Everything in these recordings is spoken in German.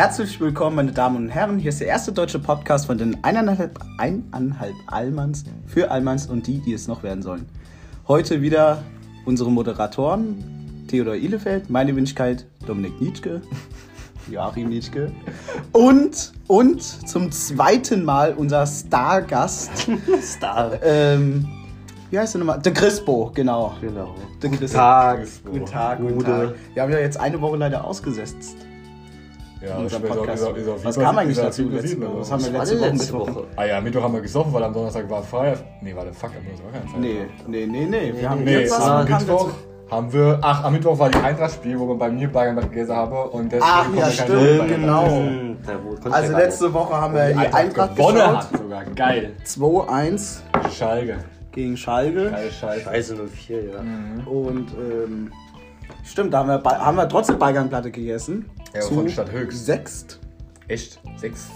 Herzlich willkommen, meine Damen und Herren. Hier ist der erste deutsche Podcast von den eineinhalb, eineinhalb Allmanns für Allmanns und die, die es noch werden sollen. Heute wieder unsere Moderatoren Theodor Ihlefeld, meine Wenigkeit Dominik Nietzsche, Joachim Nietzsche und, und zum zweiten Mal unser Stargast, Star. ähm, wie heißt der nochmal? Der Crispo, genau. Genau. Der Guten Crispo. Tag. Guten Tag, guten Gute. Tag. Wir haben ja jetzt eine Woche leider ausgesetzt. Ja, aber- Podcast. ist auch- ist auch- Was kam eigentlich dazu letzte Woche? oder? Was haben wir letzte Woche, letzte Mittwoch? Woche? Ah ja, Mittwoch haben wir gesoffen, weil am Donnerstag war Feiertag. Nee, warte, fuck, am Donnerstag war kein Feiertag. Nee, nee, nee, nee. Wir haben Nee, jetzt was am Mittwoch haben wir, ach, am Mittwoch war die Eintracht-Spiel, wo wir bei mir Bayern gegessen haben und deswegen Ach, ja, kein stimmt, genau. Also letzte Woche haben wir Die die Eintracht Eintracht gewonnen hat sogar. Geil. 2-1 Schalke. gegen Schalke. Geil Scheiße. nicht. Scheiße 04, ja. Und ähm, stimmt, da haben wir, haben wir trotzdem Bayernplatte gegessen. Ja, von Stadt Höchst. Sechst. Echt? Sechs.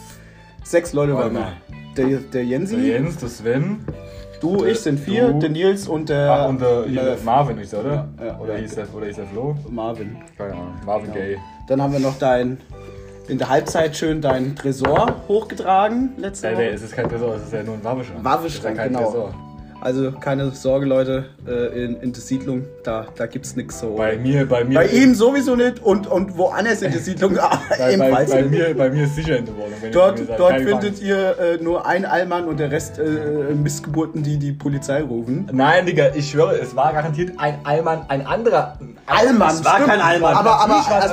Sechs Leute waren wir. Der, der Jensi, Der Jens, der Sven. du, der- ich sind vier, du. der Nils und der, Ach, und der, äh, Marvin ist er, oder? Ja, ja. oder, hieß der, oder hieß der Flo? Marvin. Keine Ahnung. Marvin Gay. Dann haben wir noch dein, in der Halbzeit schön dein Tresor hochgetragen letzte Nee, Woche. nee, es ist kein Tresor, es ist ja nur ein Waffeschrank. Waffeschrank, Es ist ja kein genau. Tresor. Also keine Sorge, Leute, äh, in, in der Siedlung, da, da gibt's nix so. Bei mir, bei mir. Bei ihm sowieso nicht und, und woanders in der Siedlung bei, bei, ebenfalls bei, nicht. mir, bei mir ist sicher in der Wohnung. Dort, dort findet Angst. ihr äh, nur ein Allmann und der Rest äh, Missgeburten, die die Polizei rufen. Nein, Digga, ich schwöre, es war garantiert ein Allmann, ein anderer. Allmann, Es war kein Allmann. Aber, aber es ein als,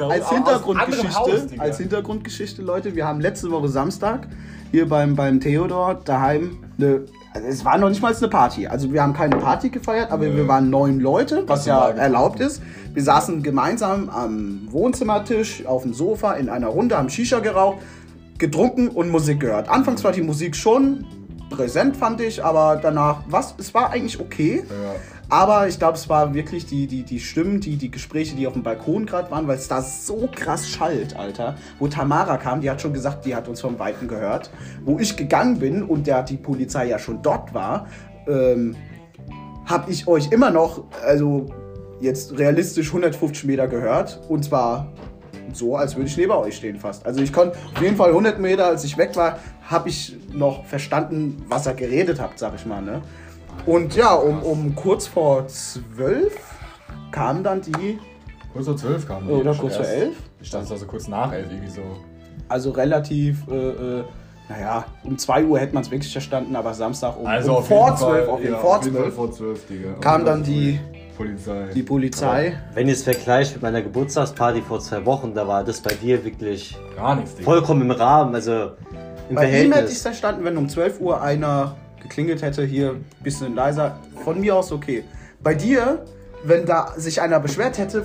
als aus Hintergrundgeschichte, Haus, als Hintergrundgeschichte, Leute, wir haben letzte Woche Samstag hier beim, beim Theodor daheim eine, es war noch nicht mal eine Party. Also wir haben keine Party gefeiert, aber Nö. wir waren neun Leute, was ja erlaubt ist. Wir saßen gemeinsam am Wohnzimmertisch auf dem Sofa in einer Runde, haben Shisha geraucht, getrunken und Musik gehört. Anfangs war die Musik schon präsent, fand ich, aber danach, was, es war eigentlich okay. Ja. Aber ich glaube, es war wirklich die, die, die Stimmen, die, die Gespräche, die auf dem Balkon gerade waren, weil es da so krass schallt, Alter. Wo Tamara kam, die hat schon gesagt, die hat uns vom Weiten gehört. Wo ich gegangen bin und der, die Polizei ja schon dort war, ähm, habe ich euch immer noch, also jetzt realistisch 150 Meter gehört. Und zwar so, als würde ich neben euch stehen fast. Also ich konnte auf jeden Fall 100 Meter, als ich weg war, habe ich noch verstanden, was er geredet hat, sag ich mal. Ne? Und ja, um, um kurz vor 12 kam dann die, Kurz vor zwölf kam die oder kurz vor. 11, Ich dachte, es war so kurz nach elf, irgendwie so. also relativ, äh, äh, naja, um 2 Uhr hätte man es wirklich verstanden, aber Samstag um, Also um vor jeden 12, Fall, auf jeden ja, vor auf jeden Fall 12 vor zwölf, Digga. Auf kam dann die, Polizei. die Polizei. Wenn ihr es vergleicht mit meiner Geburtstagsparty vor zwei Wochen, da war das bei dir wirklich Gar nichts, Digga. vollkommen im Rahmen, also im Bei ihm hätte ich Verhältnis. verstanden, wenn um 12 Uhr einer geklingelt hätte, hier ein bisschen leiser. Von mir aus okay. Bei dir, wenn da sich einer beschwert hätte,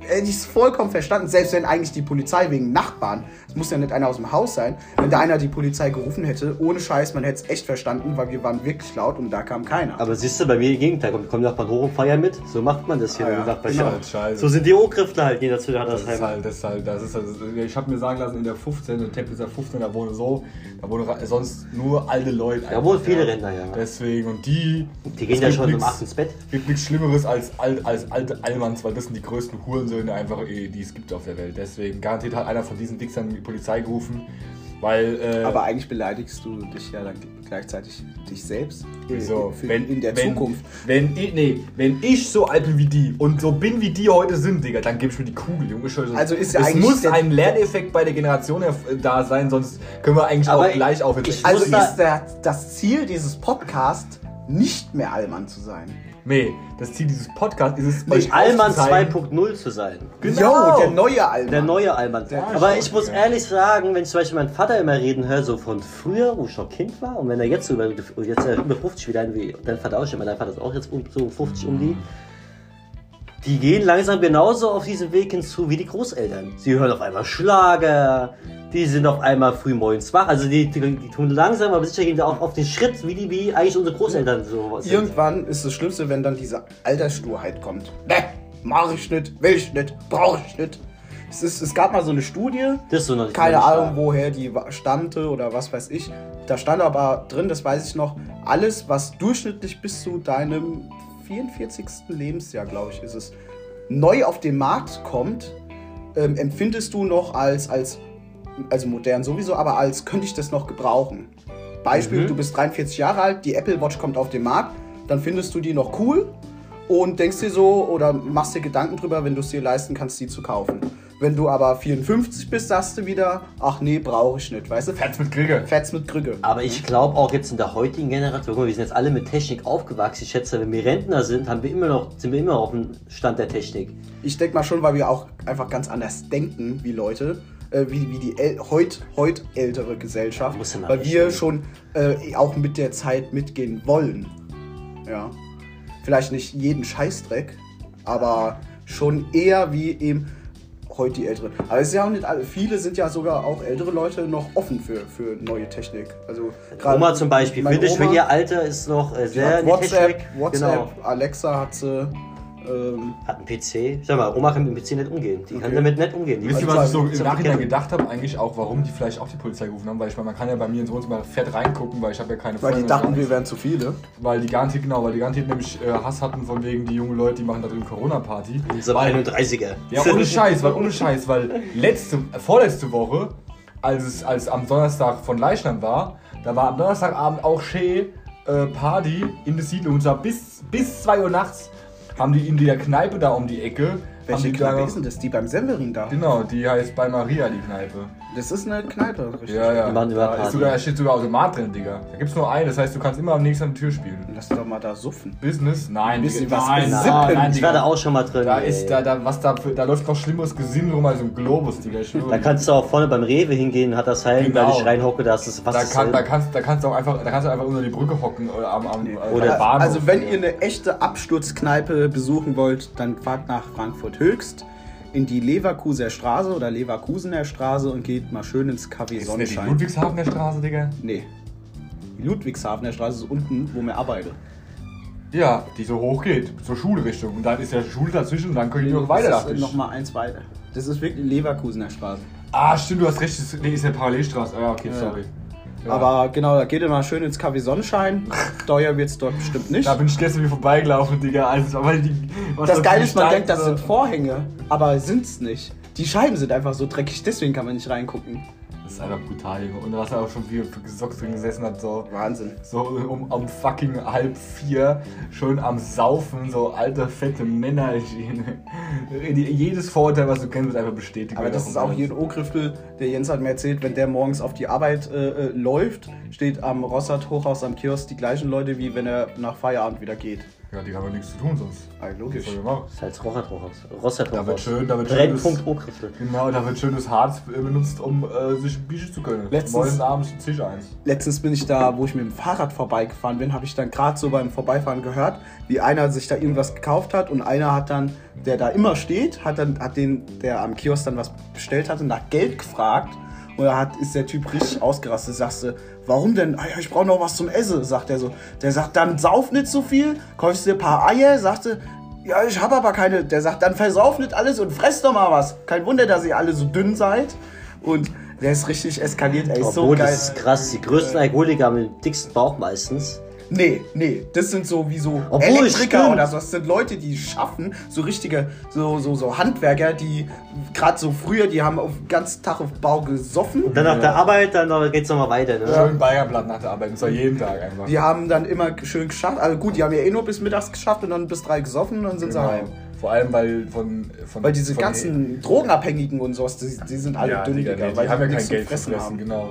hätte ich es vollkommen verstanden. Selbst wenn eigentlich die Polizei wegen Nachbarn, es muss ja nicht einer aus dem Haus sein, wenn da einer die Polizei gerufen hätte, ohne Scheiß, man hätte es echt verstanden, weil wir waren wirklich laut und da kam keiner. Aber siehst du, bei mir im Gegenteil, kommt, kommt Nachbarn hoch und feiern mit. So macht man das hier Ah ja, der Nachbarschaft. genau. Halt scheiße. So sind die Ohrgriften halt, jeder zu der Das ist Heim. halt, das ist halt, das ist halt, ich habe mir sagen lassen, in der 15, in Teplitzer 15, da wohnen so, da wohnen sonst nur alte Leute. Da wohnen viele Rentner, ja. Deswegen, und die. Die gehen ja schon um nix- 8 ins Bett. gibt nichts Schlimmeres als, alt, als alte Allmanns, weil das sind die größten Hurensöhne einfach, eh, die es gibt auf der Welt. Deswegen garantiert hat einer von diesen Wichsern die Polizei gerufen, weil. Äh, Aber eigentlich beleidigst du dich ja dann gleichzeitig dich selbst äh, Wieso? für, in der wenn, Zukunft. Wenn ich, nee, wenn ich so alt bin wie die und so bin wie die heute sind, Digga, dann gebe ich mir die Kugel, Junge. Also ist ja es eigentlich muss der- ein Lerneffekt bei der Generation erf- da sein, sonst können wir eigentlich auch gleich aufhören. Also muss da- ist der, das Ziel dieses Podcasts nicht mehr Allmann zu sein. Nee, das Ziel dieses Podcasts ist es, Nicht euch Allmann aufzuzeigen- 2.0 zu sein. Genau. Yo, der neue Allmann. Der neue Allmann. Der- Aber ich muss Ja. ehrlich sagen, wenn ich zum Beispiel meinen Vater immer reden höre, so von früher, wo ich noch Kind war, und wenn er jetzt so über, jetzt äh, über 50 wieder, wie dein Vater auch schon, weil dein Vater ist auch jetzt um, so 50 um die, die gehen langsam genauso auf diesen Weg hinzu wie die Großeltern. Sie hören auf einmal Schlager, die sind auf einmal früh morgens wach, also die, die, die tun langsam, aber sicher gehen da auch auf den Schritt, wie die, wie eigentlich unsere Großeltern so sind. Irgendwann ist das Schlimmste, wenn dann diese Alterssturheit kommt. Ne, mach ich nicht, will ich nicht, brauche ich nicht. Es, ist, es gab mal so eine Studie, Das ist so keine Ahnung, woher die stammte oder was weiß ich. Da stand aber drin, das weiß ich noch, alles, was durchschnittlich bis zu deinem 44. Lebensjahr, glaube ich, ist es, neu auf den Markt kommt, ähm, empfindest du noch als, als also modern sowieso, aber als könnte ich das noch gebrauchen. Beispiel, du bist 43 Jahre alt, die Apple Watch kommt auf den Markt, dann findest du die noch cool und denkst dir so oder machst dir Gedanken drüber, wenn du es dir leisten kannst, die zu kaufen. Wenn du aber 54 bist, sagst du wieder, ach nee, brauche ich nicht, weißt du? Fetz mit Krieger. Fetz mit Krüge. Aber ich glaube auch jetzt in der heutigen Generation, wir sind jetzt alle mit Technik aufgewachsen. Ich schätze, wenn wir Rentner sind, haben wir immer noch, sind wir immer noch auf dem Stand der Technik. Ich denke mal schon, weil wir auch einfach ganz anders denken wie Leute, äh, wie, wie die äl heut, heut ältere Gesellschaft, ja weil wir schon äh, auch mit der Zeit mitgehen wollen. Ja. Vielleicht nicht jeden Scheißdreck, aber schon eher wie eben heute die Älteren. Aber es ist ja auch nicht alle, viele sind ja sogar auch ältere Leute noch offen für, für neue Technik. Also gerade Oma zum Beispiel, finde ich, für ihr Alter ist noch äh, sehr WhatsApp, Technik. WhatsApp, Genau. Alexa hat sie. Ähm, Hat einen PC. Sag mal, Oma kann mit dem PC nicht umgehen. Die kann Okay. damit nicht umgehen. Die Wisst ihr, was ich so im Nachhinein gedacht habe? Eigentlich auch, warum die vielleicht auch die Polizei gerufen haben, weil ich meine, man kann ja bei mir ins Wohnzimmer fett reingucken, weil ich habe ja keine weil die Freunde, dachten, wir wären zu viele. Weil die garantiert, genau, weil die garantiert nämlich äh, Hass hatten von wegen, die jungen Leute, die machen da drüben Corona-Party. Weil- 31er. Ja, ohne Scheiß, weil ohne Scheiß, weil letzte, äh, vorletzte Woche, als es als am Donnerstag von Leichnam war, da war am Donnerstagabend auch schön äh, Party in der Siedlung. Und zwar bis, bis 2 Uhr nachts haben die in der Kneipe da um die Ecke. Welche Kneipe ist denn das? Die beim Semmerin da? Genau, die heißt bei Maria, die Kneipe. Das ist eine Kneipe, richtig. Ja, ja. Die machen immer da, ist Party. sogar, da steht sogar Automat drin, Digga. Da gibt's nur einen, das heißt, du kannst immer am nächsten an die Tür spielen. Lass doch mal da suffen. Business? Nein, Bisschen Digga, was nein, besippen. nein, nein, Ich war da auch schon mal drin. Da ey. ist da, da was da für, da läuft noch schlimmeres Gesindel rum als ein Globus, Digga. Ich schwöre Da kannst du auch vorne beim Rewe hingehen, hat das Heim, Genau. da ich reinhocke, da ist das was Da, ist kann, da, kannst, da kannst du auch einfach, da kannst du einfach unter die Brücke hocken oder am, am äh, Oder- beim Bahnhof. Also wenn ihr eine echte Absturzkneipe besuchen wollt, dann fahrt nach Frankfurt Höchst in die Leverkusener Straße oder Leverkusener Straße und geht mal schön ins Café ist nicht die Sonnenschein. Ludwigshafen der Straße, Digga? Nee. Die Ludwigshafener Straße ist unten, wo wir arbeiten. Ja, die so hoch geht, zur Schulrichtung. Und dann ist ja Schule dazwischen und dann könnt ihr noch weiter, das ist ich. noch mal eins weiter. Das ist wirklich Leverkusener Straße. Ah, stimmt, du hast recht, das ist- nee, ist ja Parallelstraße. Ah, okay, Ja. sorry. Ja. Aber genau, da geht mal schön ins Café Sonnenschein. Teuer wird's dort bestimmt nicht. Da bin ich gestern wieder vorbeigelaufen, Digga. Also, aber die, Das Geile ist, man denkt, das sind Vorhänge, aber sind's nicht. Die Scheiben sind einfach so dreckig, deswegen kann man nicht reingucken. Das ist einfach brutal, Junge. Und was er auch schon wieder für gesockt drin gesessen hat, so. Wahnsinn. So um, um fucking halb vier, schön am Saufen, so alte, fette Männer. Jedes Vorurteil, was du kennst, wird einfach bestätigt. Aber das ist auch hier in Ogriftel, der Jens hat mir erzählt, wenn der morgens auf die Arbeit äh, äh, läuft, steht am Rossard Hochhaus am Kiosk die gleichen Leute, wie wenn er nach Feierabend wieder geht. Ja, die haben ja nichts zu tun sonst. Ah, logisch. Das ist halt Rochert Rochhaus. Rossert Da wird schön, da wird schön. Brennpunkt Okriftel. Genau, da wird schönes Harz äh, benutzt, um äh, sich ein Bierchen zu können. Letztens- abends ein Tisch eins. Letztens bin ich da, wo ich mit dem Fahrrad vorbeigefahren bin, habe ich dann gerade so beim Vorbeifahren gehört, wie einer sich da irgendwas gekauft hat und einer hat dann, der da immer steht, hat dann, hat den, der am Kiosk dann was bestellt hatte, nach Geld gefragt. Und da hat, ist der Typ richtig ausgerastet. Sagst du, warum denn? Ah ja, ich brauche noch was zum Essen, sagt er so. Der sagt, dann sauf nicht so viel, kaufst dir ein paar Eier, sagte, ja, ich habe aber keine. Der sagt, dann versauf nicht alles und fress doch mal was. Kein Wunder, dass ihr alle so dünn seid. Und der ist richtig eskaliert, ey, ist so Obwohl, geil. das ist krass. Die größten Alkoholiker haben den dicksten Bauch meistens. Nee, nee, das sind so wie so Obwohl, Elektriker stimmt. oder so. Das sind Leute, die schaffen, so richtige, so, so, so Handwerker, die gerade so früher, die haben auf den ganzen Tag auf Bau gesoffen. Und dann nach der Arbeit, dann noch- geht's nochmal weiter. Ne? Schön Bayernblatt nach der Arbeit. Und zwar jeden Tag einfach. Die haben dann immer schön geschafft. Also gut, die haben ja eh nur bis mittags geschafft und dann bis drei gesoffen und dann sind Genau. sie heim. Vor allem, weil von. von Weil diese von ganzen Drogenabhängigen und sowas, die, die sind alle ja, dünn, Digga, nee, weil die haben ja kein nichts Geld zu fressen fressen, haben. genau.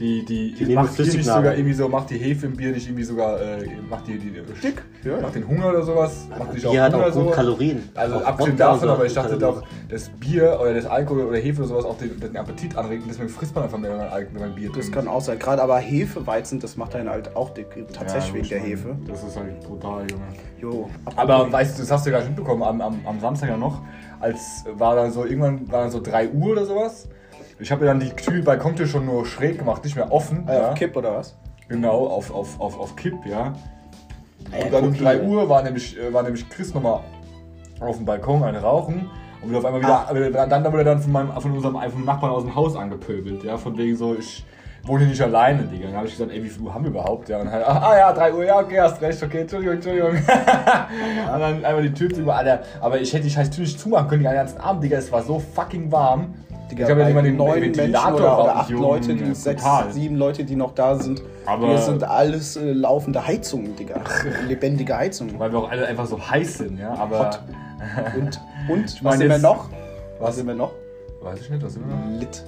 Die, die, Die macht nicht sogar irgendwie so, macht die Hefe im Bier nicht irgendwie sogar, äh, macht die, die Dick, ja, ja. macht den Hunger oder sowas, macht nicht Bier hat Hunger auch gut. Kalorien. Also Auch abgesehen davon, aber hat ich dachte Kalorien. doch, das Bier oder das Alkohol oder Hefe oder sowas auch den, den Appetit anregt und deswegen frisst man einfach mehr, wenn man, wenn man Bier Das trinkt. kann auch sein. Gerade aber Hefeweizen, das macht einen halt auch dick. Tatsächlich Ja, wegen der Hefe. Das ist halt brutal, Junge. Jo. Aber weißt du, das hast du gar nicht mitbekommen, am, am, am Samstag ja noch, als war dann so, irgendwann war dann so 3 Uhr oder sowas. Ich habe ja dann die Tür schon nur schräg gemacht, nicht mehr offen. Ah, ja. auf Kipp oder was? Genau, auf, auf, auf, auf Kipp, ja. Ja, Und dann um guck 3 hier. Uhr war nämlich, äh, war nämlich Chris nochmal auf dem Balkon ein Rauchen und wieder auf einmal Ah. wieder, äh, dann wurde er dann von, meinem, von unserem vom Nachbarn aus dem Haus angepöbelt, ja, von wegen so, ich wohne nicht alleine, Digga. Dann habe ich gesagt, ey, wie viel Uhr haben wir überhaupt? Ja, und halt, ah ja, 3 Uhr, ja, okay, hast recht, okay, Entschuldigung, Entschuldigung. und dann einmal die Tür zu, Alter, aber ich hätte die scheiß Tür nicht zumachen können den ganzen Abend, Digga, es war so fucking warm. Digga, Ich hab ja nicht mal den Menschen Ventilator oder, auf oder acht Leute, die sechs, brutal. sieben Leute, die noch da sind. Aber- wir sind alles äh, laufende Heizungen, Digga. Lebendige Heizungen. Weil wir auch alle einfach so heiß sind, ja. Aber. Hot. Und, und was sind wir noch? Was Was? sind wir noch? Weiß ich nicht, was sind wir noch? Lit.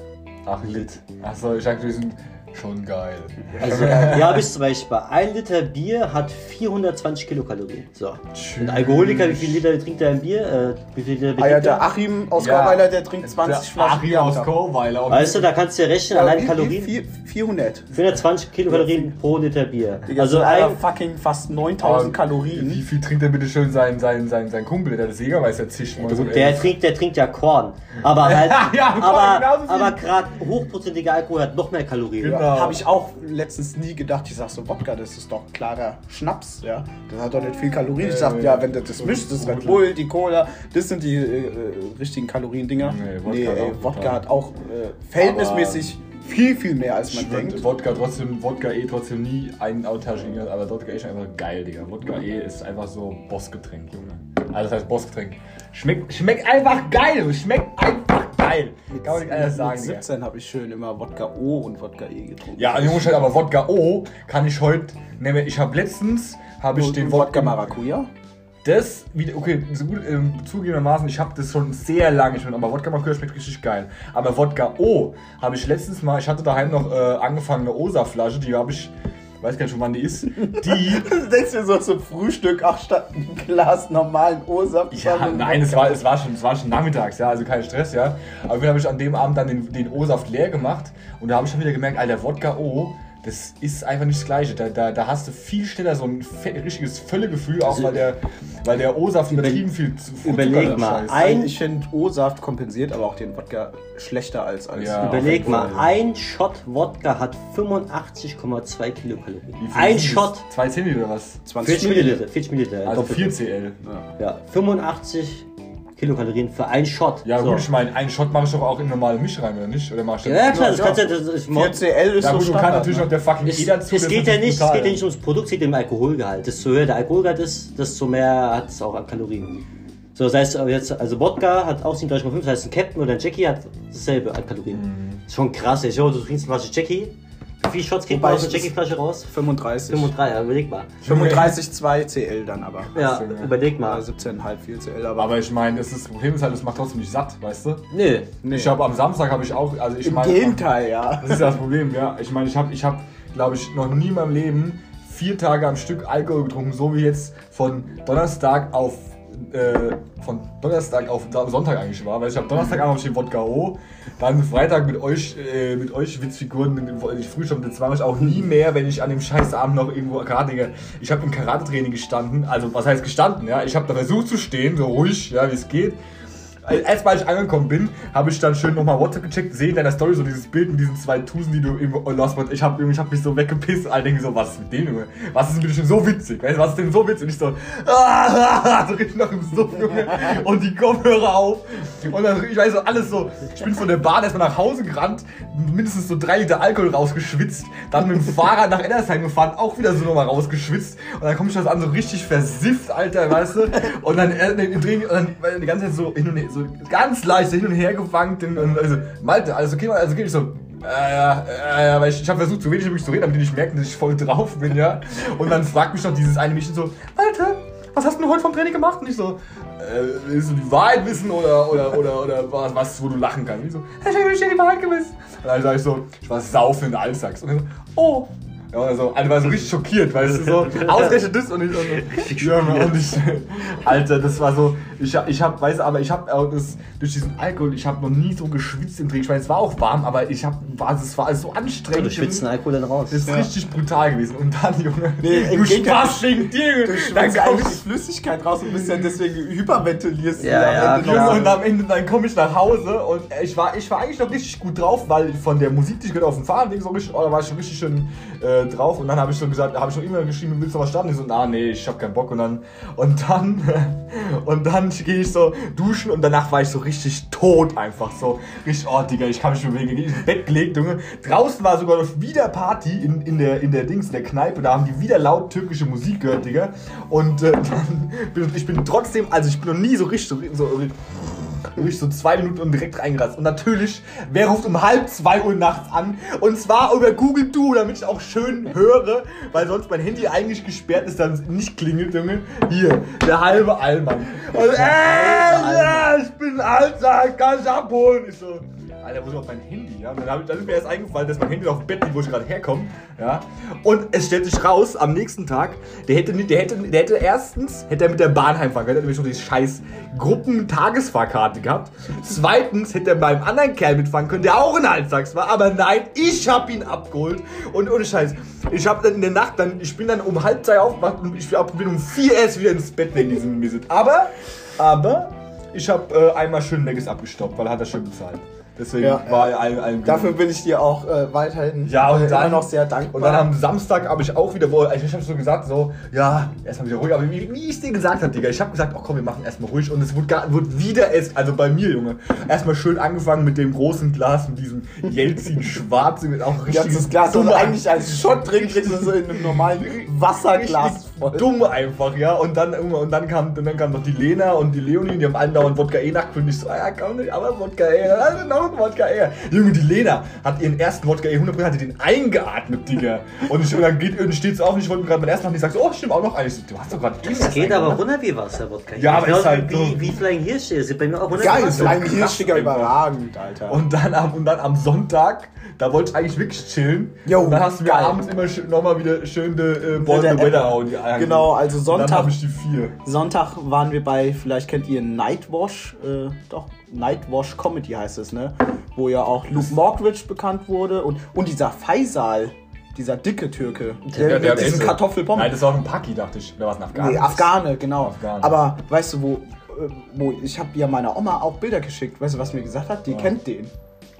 Ach, Lit. Achso, ich dachte, wir sind schon geil. Also, hier habe ich zum Beispiel, ein Liter Bier hat 420 Kilokalorien. So. Ein Alkoholiker, wie viel Liter trinkt er ein Bier? Äh, wie viel Liter Ah ja, der er? Achim aus Ja. Chorweiler, der trinkt 20 Der Flaschen Achim Bier aus Tag. Chorweiler. Weißt du, da kannst du ja rechnen, Ja, allein wie- wie- Kalorien. vier- 400. 420 Kilokalorien pro Liter Bier. Digga, Also ein fucking fast 9000 Wie Kalorien. viel trinkt denn bitte schön sein, sein, sein, sein Kumpel, der das Jägermeister zischt? mal so der trinkt, der trinkt ja Korn. Aber halt, Ja, aber, aber gerade hochprozentiger Alkohol hat noch mehr Kalorien. Genau. Habe ich auch letztens nie gedacht. Ich sag so, Wodka, das ist doch klarer Schnaps, ja. Das hat doch nicht viel Kalorien. Ich sag, Äh, ja, wenn du das mischt, das Red Bull, die Cola, das sind die äh, äh, richtigen Kaloriendinger. Nee, Wodka Nee, hat ey, auch Wodka hat auch äh, verhältnismäßig viel, viel mehr, als man denkt. Wodka trotzdem, Wodka eh trotzdem nie einen austauschen, aber Wodka eh ist einfach geil, Digga. Wodka eh ist einfach so Bossgetränk, Junge. Also das heißt Bossgetränk. Schmeckt, schmeckt einfach geil, schmeckt einfach geil. Kann man nicht anders sagen, Mit Digga. 17 habe ich schön immer Wodka O und Wodka E getrunken. Ja, Junge, aber Wodka O kann ich heute. Ich habe letztens, habe ich den Wodka Wodka Maracuja. Das, wieder, okay, so gut, ähm, zugegebenermaßen, ich habe das schon sehr lange schon, aber Wodka Maracuja schmeckt richtig geil. Aber Wodka O habe ich letztens mal, ich hatte daheim noch äh, angefangen eine Osa-Flasche, die habe ich, weiß gar nicht schon wann die ist, die, Du denkst dir so zum Frühstück, ach, statt ein Glas normalen O-Saft. ja, nein, es war, es, war schon, es war schon nachmittags, ja, also kein Stress, ja. Aber dann habe ich an dem Abend dann den, den O-Saft leer gemacht und da habe ich schon wieder gemerkt, Alter, Wodka O, das ist einfach nicht das Gleiche. Da, da, da hast du viel schneller so ein richtiges Völlegefühl, auch weil der, weil der O-Saft übertrieben viel zu überleg Zucker mal, ein- Ich finde, O-Saft kompensiert aber auch den Wodka schlechter als als. Ja. Überleg mal, Fall. ein Shot Wodka hat 85,2 Kilokalorien. Wie viel Ein Shot, das? 2 Zentiliter oder was? 40 Milliliter, 40 Milliliter. Also doppelt. 4 CL. Ja, 85 Kilokalorien für ein Shot. Ja So. gut, ich meine, einen Shot mache ich doch auch in normale Misch rein, oder nicht? Oder mach ich das? Ja, klar, das kannst du ja, das ist 4CL ist Ja so gut, du kannst natürlich ne? noch der fucking Es, E dazu. es das geht ja nicht, es geht ja nicht ums Produkt, es geht um Alkoholgehalt. Desto höher der Alkoholgehalt ist, desto mehr hat es auch an Kalorien. So, das heißt, jetzt, also Wodka hat auch 37,5, das heißt, ein Captain oder ein Jackie hat dasselbe an Kalorien. Mhm. Ist schon krass, ey. Schau, du trinkst eine Flasche Jackie. Wie viele Shots kriegt man aus der Jackie-Flasche raus? 35. 35, ja, überleg mal. 35 2 CL dann aber. Ja, ja. überleg Ja, mal. 17,5 4 CL, aber, Aber ich meine, das, ist- das Problem ist halt, es macht trotzdem nicht satt, weißt du? Nö. nee. Ich habe am Samstag habe ich auch, also ich im meine, Gegenteil, ja. das ist ja das Problem, ja. Ich meine, ich habe, ich habe, glaube ich, noch nie in meinem Leben vier Tage am Stück Alkohol getrunken, so wie jetzt von Donnerstag auf äh, von Donnerstag auf Sonntag eigentlich war, weil ich habe Donnerstagabend auf den Wodka O, dann Freitag mit euch, äh, mit euch Witzfiguren, mit dem ich Frühstück, das mache ich auch nie mehr, wenn ich an dem Scheißabend noch irgendwo Karate, ich habe im Karate-Training gestanden, also was heißt gestanden, ja, ich habe da versucht zu stehen, so ruhig, ja, wie es geht. Erst mal ich angekommen bin, habe ich dann schön nochmal WhatsApp gecheckt, sehe in deiner Story so dieses Bild mit diesen zwei Tusen, die du irgendwo lost hast. Ich habe hab mich so weggepisst, alle denken so, was ist mit dem, Junge? Was ist bitte schon so witzig? Weißt was ist denn so witzig? Und ich so, ah, so richtig noch im Suff, Junge. Und die Kopfhörer auf. Und dann, ich weiß so, alles so, ich bin von der Bahn erstmal nach Hause gerannt, mindestens so drei Liter Alkohol rausgeschwitzt, dann mit dem Fahrrad nach Ennersheim gefahren, auch wieder so nochmal rausgeschwitzt. Und dann komme ich das an, so richtig versifft, Alter, weißt du? Und dann, äh, im und dann die ganze Zeit so hin und her, so ganz leicht hin und her gewankt. Und, also, Malte, alles okay, also geht ich so. Äh, ja, ja, weil ich, ich habe versucht, so wenig wie möglich zu reden, damit die nicht merken, dass ich voll drauf bin, ja. Und dann fragt mich noch dieses eine Mädchen so, Malte, was hast du denn heute vom Training gemacht? Und ich so, äh, willst du die Wahrheit wissen oder, oder, oder, oder was, was, wo du lachen kannst? Und ich so, ich habe die Wahrheit gewissen. Und dann sag ich so, ich war saufen in Alsax. Und er so, oh. Ja, also, also war so richtig schockiert, weißt du, so, ausgerechnet das und ich, und, ja, und ich, Alter, das war so, ich, ich hab, weißt du, aber ich hab auch das, durch diesen Alkohol, ich hab noch nie so geschwitzt im Training, ich meine, es war auch warm, aber ich hab, war, es war alles so anstrengend. Du schwitzt den Alkohol dann raus. Das ist richtig brutal gewesen. Und dann, Junge, Nee, du. Spaß wegen dir, Du dann schwitzt eigentlich kommst die Flüssigkeit raus und bist ja deswegen hyperventilierst. du Ja, am ja, Ende und am Ende dann komme ich nach Hause und ich war, ich war eigentlich noch richtig gut drauf, weil von der Musik, die ich gehört auf dem Fahrrad, so richtig, oh, da war ich schon richtig schön äh, drauf und dann habe ich so gesagt, habe ich noch immer geschrieben, willst du was starten? Ich so, na nee, ich habe keinen Bock und dann und dann und dann gehe ich so duschen und danach war ich so richtig tot einfach so richtig, oh Digga, ich kann mich nicht bewegen, ich ins Bett gelegt, Junge. Draußen war sogar noch wieder Party in, in der in der Dings, in der Kneipe, da haben die wieder laut türkische Musik gehört, Digga. Und äh, dann bin ich bin trotzdem, also ich bin noch nie so richtig so, so Wirklich so zwei Minuten und direkt reingerast. Und natürlich, wer ruft um halb zwei Uhr nachts an? Und zwar über Google Du, damit ich auch schön höre, weil sonst mein Handy eigentlich gesperrt ist, damit es nicht klingelt, Junge. Hier, der halbe Allmann. Und äh, ja, ich bin Alter, kann ich abholen. Ich so, Alter, wo ist mein Handy? Ja? Dann, ich, dann ist mir erst eingefallen, dass mein Handy noch im Bett liegt, wo ich gerade herkomme. Ja? Und es stellt sich raus, am nächsten Tag, der hätte, der hätte, der hätte erstens, hätte er mit der Bahn heimfahren können, hätte nämlich schon die scheiß Gruppen-Tagesfahrkarte gehabt. Zweitens hätte er bei einem anderen Kerl mitfahren können, der auch in Halbtags war. Aber nein, ich hab ihn abgeholt. Und ohne Scheiß, ich hab dann in der Nacht, dann, ich bin dann um halb zwei aufgewacht und ich bin um vier erst wieder ins Bett wegen diesem Mist. Aber, aber, ich hab äh, einmal schön Leggings abgestoppt, weil er hat das schön bezahlt. Deswegen Ja, war er allen, allen Dafür bin ich dir auch äh, weiterhin ja, und äh, dann, noch sehr dankbar. Und dann am Samstag habe ich auch wieder, wo, also ich habe so gesagt, so, ja, erstmal wieder ruhig. Aber wie, wie ich es dir gesagt habe, Digga, ich habe gesagt, oh komm, wir machen erstmal ruhig. Und es wurde, gar, wurde wieder es, also bei mir, Junge, erstmal schön angefangen mit dem großen Glas, mit diesem Jelzin schwarz, mit auch richtig. ganzes Glas und eigentlich als Shot drin kriegst du so in einem normalen Wasserglas voll. Dumm einfach, ja. Und dann, und dann kam, und dann kam noch die Lena und die Leonie, die haben andauernd Wodka E nachgefüllt. Ich so, ja, komm nicht, aber Wodka E, also noch ein Wodka E. Junge, die Lena hat ihren ersten Wodka E 100% hatte den eingeatmet, Digga. Und, ich, und dann geht, und steht auf und ich wollte mir gerade meinen ersten machen, die sagt so, oh, stimmt auch noch eins. Du hast doch gerade erst geht aber runter wie Wasser, Wodka. Ja, aber ist halt wie, so. wie Flying Hirsch ist. Sieht bei mir auch runter Geil. Flying Hirschiger einfach. überragend, Alter. Und dann, am, und dann am Sonntag, da wollte ich eigentlich wirklich chillen. Jo, und dann hast du mir geil. abends immer nochmal wieder schön die äh, Born der the Weather Apple. Eier Genau, also Sonntag- habe ich die vier. Sonntag waren wir bei, vielleicht kennt ihr Nightwash, äh, doch, Nightwash Comedy heißt es, ne? Wo ja auch Luke Mockridge bekannt wurde und, und dieser Faisal, dieser dicke Türke, der, mit diesen Beste. Kartoffelpommes. Nein, das war ein Paki, dachte ich. Oder was ein Afghaner? Nee, Afghane, genau. Afghane. Aber weißt du, wo, äh, wo ich habe ja meiner Oma auch Bilder geschickt. Weißt du, was mir gesagt hat? Die kennt den.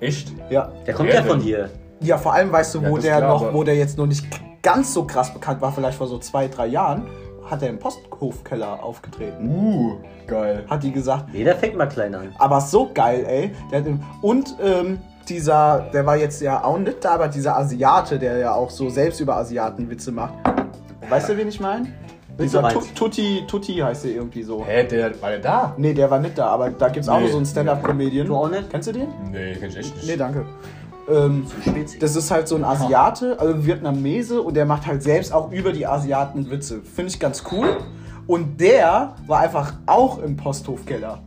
Echt? Ja. Der kommt ja von hier. Ja, vor allem weißt du, Ja, wo der klar, noch, wo der jetzt noch nicht ganz so krass bekannt war, vielleicht vor so zwei, drei Jahren, hat er im Posthofkeller aufgetreten. Uh, geil. Hat die gesagt, Jeder fängt mal klein an. aber so geil, ey. Der hat, im- und ähm, dieser, der war jetzt ja auch nicht da, aber dieser Asiate, der ja auch so selbst über Asiaten Witze macht. Weißt du, wen ich meine? Dieser Tutti, Tutti heißt der irgendwie so. Hä, der, war der da? Nee, der war nicht da, aber da gibt's auch Nee. so einen Stand-Up-Comedian. Du auch nicht? Kennst du den? Nee, kenn ich echt nicht. Nee, danke. Ähm, das ist halt so ein Asiate, also ein Vietnamese und der macht halt selbst auch über die Asiaten Witze. Finde ich ganz cool. Und der war einfach auch im Posthofkeller.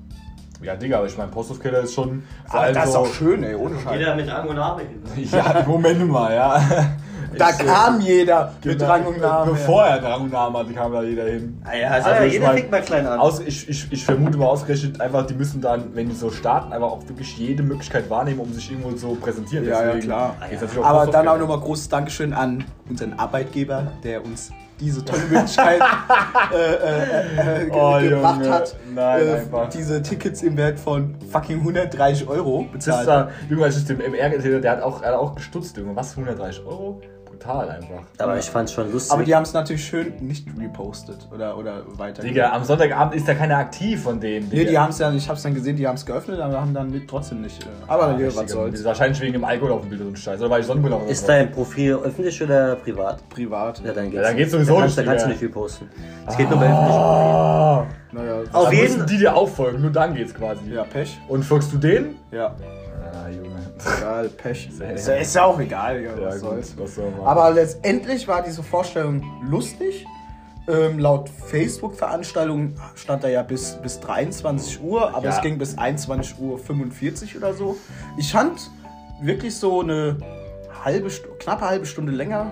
Ja, Digga, aber ich mein Posthofkeller ist schon. vor allem das ist so- auch schön, ey, ohne Scheiß. Jeder mit Rang und hin. Ja, Moment mal, ja. Da Ich, äh, kam jeder mit genau, Rang und Namen. Bevor er Rang und Namen hatte, kam da jeder hin. Ah ja, also Also jeder fängt mal klein an. Aus, ich, ich, ich vermute mal ausgerechnet einfach, die müssen dann, wenn die so starten, einfach auch wirklich jede Möglichkeit wahrnehmen, um sich irgendwo zu präsentieren. Ja, ja, klar. auch Aber dann auch nochmal großes Dankeschön an unseren Arbeitgeber, der uns diese tolle Möglichkeit äh, äh, äh, ge- Oh, gebracht Junge. hat, Nein, äh, einfach. diese Tickets im Wert von fucking 130 Euro Das ist bezahlt. da, Junge, als ich dem MR der hat auch, er hat auch gestutzt, Junge. Was, 130 Euro? Brutal einfach. Aber ich fand's schon lustig. Aber die haben es natürlich schön nicht repostet oder, oder weiter. Digga, am Sonntagabend ist da keiner aktiv von denen. Nee, die haben es ja, ich hab's dann gesehen, die haben es geöffnet, aber haben dann trotzdem nicht. Äh, aber ja, was soll's. Wahrscheinlich wegen dem Alkohol auf dem Bild und Scheiß. Oder weil ich Sonnenbrille auf ist dein Profil öffentlich oder privat? Privat. Ja, dann geht's, Ja, dann geht's sowieso da kannst, nicht, Da kannst du Digga. nicht viel posten. Es geht nur bei öffentlichen Ah, Naja, Auf dann jeden- müssen die dir auffolgen, nur dann geht's quasi. ja, Pech. Und folgst du denen? Ja. Ah, Junge. Egal, Pech. Ist ja, ist ja auch egal, ja, Ja, was soll's. gut, was soll man. Aber letztendlich war diese Vorstellung lustig. Ähm, laut Facebook-Veranstaltung stand da ja bis, bis 23 Uhr, aber Ja. es ging bis 21 Uhr 45 oder so. Ich fand wirklich so eine halbe, knappe halbe Stunde länger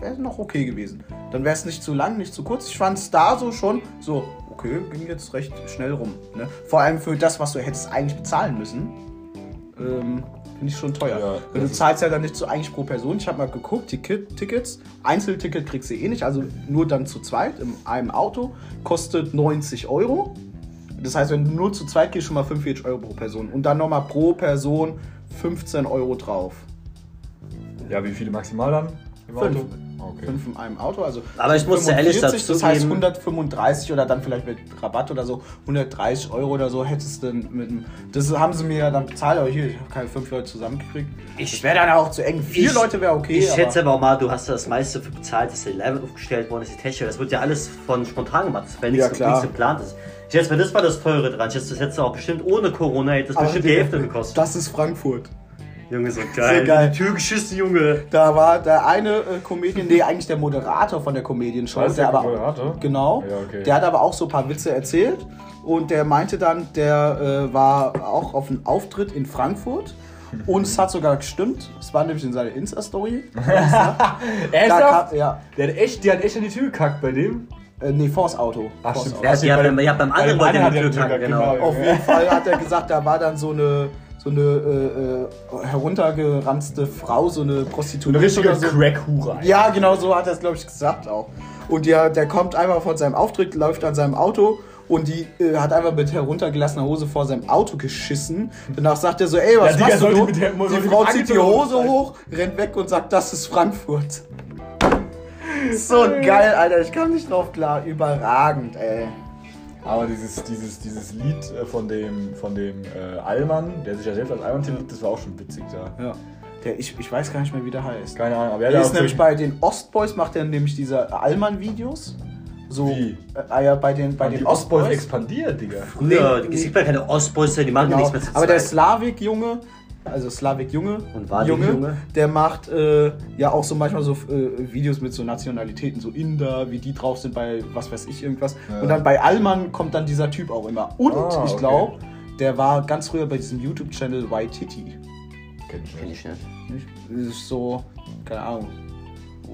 wäre noch okay gewesen. Dann wäre es nicht zu lang, nicht zu kurz. Ich fand es da so schon so, okay, ging jetzt recht schnell rum. Ne? Vor allem für das, was du hättest eigentlich bezahlen müssen. Ähm, Finde ich schon teuer. Ja, Weil du ist- zahlst ja dann nicht so eigentlich pro Person. Ich habe mal geguckt, Ticket, Tickets, Einzelticket kriegst du eh nicht, also nur dann zu zweit in einem Auto, kostet 90 Euro. Das heißt, wenn du nur zu zweit gehst, schon mal 45 Euro pro Person. Und dann nochmal pro Person 15 Euro drauf. Ja, wie viele maximal dann? Im Fünf. Auto? Okay. Fünf in einem Auto, also Aber ich muss dir ehrlich 45, dazu Das heißt geben- 135 oder dann vielleicht mit Rabatt oder so 130 Euro oder so hättest du mit dem. Das haben sie mir ja dann bezahlt, aber hier, ich habe keine fünf Leute zusammengekriegt. Ich- wäre dann auch zu eng. Vier Ich- Leute wäre okay. Ich aber- schätze aber auch mal, du hast das meiste für bezahlt, dass der Level aufgestellt worden ist, die Technik. Das wird ja alles von spontan gemacht. Das wäre nichts, Ja, klar. nichts geplant ist. Ich Jetzt, weil das war das teure dran. Jetzt, das hättest du auch bestimmt ohne Corona, hätte das bestimmt die Hälfte gekostet. Das ist Frankfurt. Junge, so geil. geil. Die Tür geschissen, Junge. Da war der eine äh, Comedian, nee, eigentlich der Moderator von der Comedian-Show. War das der aber, Moderator? Genau. Ja, okay. Der hat aber auch so ein paar Witze erzählt. Und der meinte dann, der äh, war auch auf einem Auftritt in Frankfurt. Und es hat sogar gestimmt. Es war nämlich in seiner Insta-Story. Ernsthaft? ja. Der hat echt, der hat echt an die Tür gekackt bei dem. Äh, nee, vors Auto. Ach, Vors stimmt. Auto. Ja, beim- ja, beim anderen wollte er die Tür kacken, genau. Auf jeden Fall hat er gesagt, da war dann so eine, so eine äh, äh, heruntergeranzte Frau, so eine Eine Prostituierte richtige oder so. Crack-Hure. Ja, genau so hat er es, glaube ich, gesagt auch. Und der, der kommt einmal von seinem Auftritt, läuft an seinem Auto und die äh, hat einfach mit heruntergelassener Hose vor seinem Auto geschissen. Danach sagt er so, ey, was Ja, Digga, machst du? die du? mit der- die die Frau zieht die Hose hoch, rennt weg und sagt, das ist Frankfurt. So geil, Alter, ich kam nicht drauf klar. Überragend, ey. Aber dieses, dieses, dieses Lied äh, von dem, von dem äh, Allmann, der sich ja selbst als Allmann tituliert, das war auch schon witzig da. Ja. Der, ich, ich weiß gar nicht mehr, wie der heißt. Keine Ahnung, aber er ist nämlich bei den Ostboys, macht er nämlich diese Allmann-Videos. So, Wie? Äh, ah ja, bei den, bei Haben den die Ostboys Ostboys. expandiert, Digga. Früher, Nee, es gibt ja keine Ostboys, die machen Genau. nichts mehr zu Aber der. Slavik-Junge, also Slavik-Junge, Und Wadik-Junge? der macht äh, ja auch so manchmal so äh, Videos mit so Nationalitäten, so Inder, wie die drauf sind bei was weiß ich irgendwas. Ja. Und dann bei Allmann kommt dann dieser Typ auch immer. Und Ah, ich okay. glaube, der war ganz früher bei diesem YouTube-Channel Waititi. Kenn ich Kenn nicht. ich nicht. Nicht? Das ist so, keine Ahnung.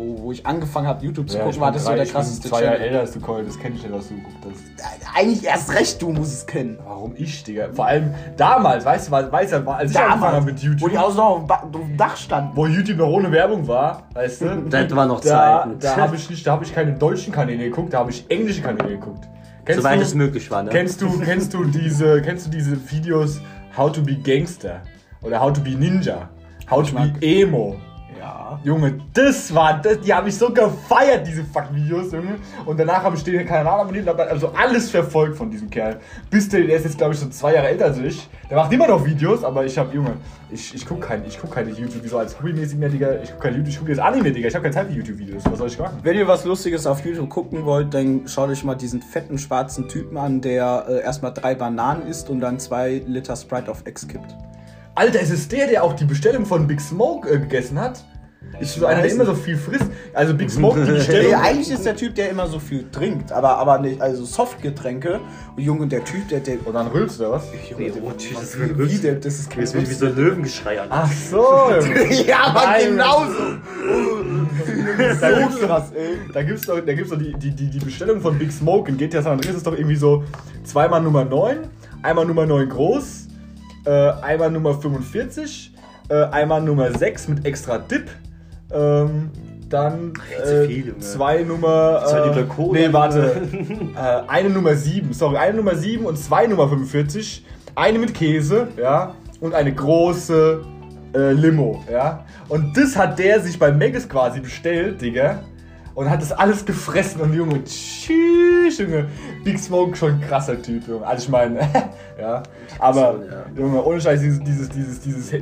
Wo, wo ich angefangen habe, YouTube zu Ja, gucken, ich war das so der ich bin krasseste zwei Jahre Channel. älter als du, Cole, das kenn ich nicht, was du geguckt hast. Eigentlich erst recht, du musst es kennen. Warum ich, Digga? Vor allem damals, weißt du, was- weißt du, als ich angefangen habe mit wo YouTube, die auch noch auf dem Dach standen. wo YouTube noch ohne Werbung war, weißt du? Das war noch Da, Zeiten. da habe ich nicht, da habe ich keine deutschen Kanäle geguckt, da habe ich englische Kanäle geguckt. Kennst Soweit du, es möglich war, ne? Kennst du, kennst du diese, kennst du diese Videos How to be Gangster oder How to be Ninja, How to be Emo? Ja. Junge, das war, das, die habe ich so gefeiert, diese fuck Videos, Junge. Und danach habe ich den Kanal abonniert und habe also alles verfolgt von diesem Kerl. Bis der, der ist jetzt, glaube ich, so zwei Jahre älter als ich. Der macht immer noch Videos, aber ich habe, Junge, ich, ich gucke kein, ich guck keine YouTube, so als hobbymäßig mehr, Digga. Ich gucke keine YouTube, ich gucke jetzt Anime, Digga. Ich habe keine Zeit für YouTube-Videos. Was soll ich machen? Wenn ihr was Lustiges auf YouTube gucken wollt, dann schaut euch mal diesen fetten schwarzen Typen an, der äh, erstmal drei Bananen isst und dann zwei Liter Sprite auf Ex kippt. Alter, ist es der, der auch die Bestellung von Big Smoke äh, gegessen hat? Ich so einer, der immer so viel frisst. Also Big Smoke, die Bestellung. Nee, eigentlich ist der Typ, der immer so viel trinkt, aber, aber nicht, also Softgetränke. Und Junge, der Typ, der, der. Und dann rülpst du was? Junge, der- oh, tschüss, das ist der, das ist kein wie so ein Löwengeschrei an. Ach so. Ja, aber genauso. Da gibt's so doch, krass, ey. da gibt's doch, da gibt's doch die, die, die, die Bestellung von Big Smoke in GTA San Andreas ist doch irgendwie so zweimal Nummer 9, einmal Nummer 9 groß, äh, einmal Nummer 45, äh, einmal Nummer 6 mit extra Dip, ähm, dann äh, viel, zwei Nummer. Zwei äh, Cola. Nee, warte. äh, eine Nummer 7, sorry, eine Nummer 7 und zwei Nummer 45, eine mit Käse, ja, und eine große äh, Limo, ja. Und das hat der sich bei Megas quasi bestellt, Digga. Und hat das alles gefressen und Junge, tschüss, Junge. Big Smoke schon ein krasser Typ, Junge. Also ich meine, ja. Aber, So, ja. Junge, ohne Scheiß, dieses, dieses, dieses, dieses,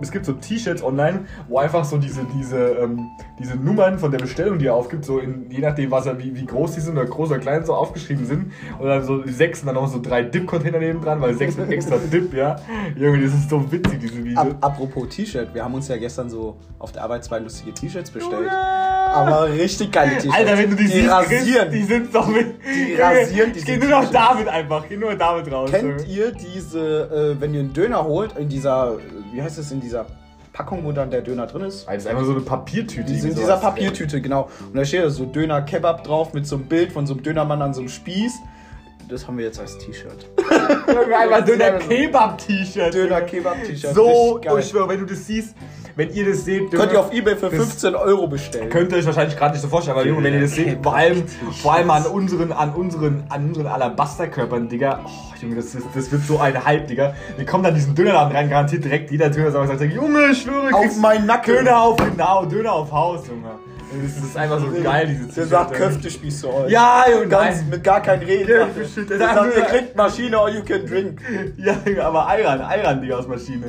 es gibt so T-Shirts online, wo einfach so diese, diese, ähm, diese Nummern von der Bestellung, die er aufgibt, so in, je nachdem, was er, wie, wie groß die sind oder groß oder klein, so aufgeschrieben sind. Und dann so sechs und dann noch so drei Dip-Container neben dran, weil sechs mit extra Dip, ja. Junge, das ist so witzig, diese Videos. Ab, apropos T-Shirt, wir haben uns ja gestern so auf der Arbeit zwei lustige T-Shirts bestellt. Aber richtig geile T-Shirts. Alter, wenn du die, die siehst, rasieren. die sind doch mit. Die rasieren Ich diese geh nur noch damit einfach. Geh nur damit raus. Kennt Junge. Ihr diese, äh, wenn ihr einen Döner holt, in dieser, wie heißt es, in dieser Packung, wo dann der Döner drin ist? Das ist einfach so eine Papiertüte. Die sind dieser. Papiertüte, genau. Und da steht da so Döner Kebab drauf mit so einem Bild von so einem Dönermann an so einem Spieß. Das haben wir jetzt als T-Shirt. Einfach Döner Kebab-T-Shirt. Döner Kebab T-Shirt. So, ich schwöre, wenn du das siehst, wenn ihr das seht, Könnt ihr auf Ebay für das- 15 Euro bestellen. könnt ihr euch wahrscheinlich gerade nicht so vorstellen, aber Junge, wenn ihr das seht, vor allem, vor allem an unseren, an unseren, an unseren Alabasterkörpern, Digga, oh, Junge, das, ist, das wird so ein Hype, Digga. Wir kommen dann diesen Dönerladen rein, garantiert direkt jeder Döner sagt, Junge, ich schwöre, Auf meinen Nacken. Döner auf, genau, Döner auf Haus, Junge. Das ist einfach so geil, diese Der T-Shirts, sagt. Köftespieß zu euch. Ja, Junge, Ganz, nein. mit gar kein Reden. Ja, Der sagt, ihr kriegt Maschine or you can drink. Ja, Junge, aber Ayran, Ayran, Digga, aus Maschine.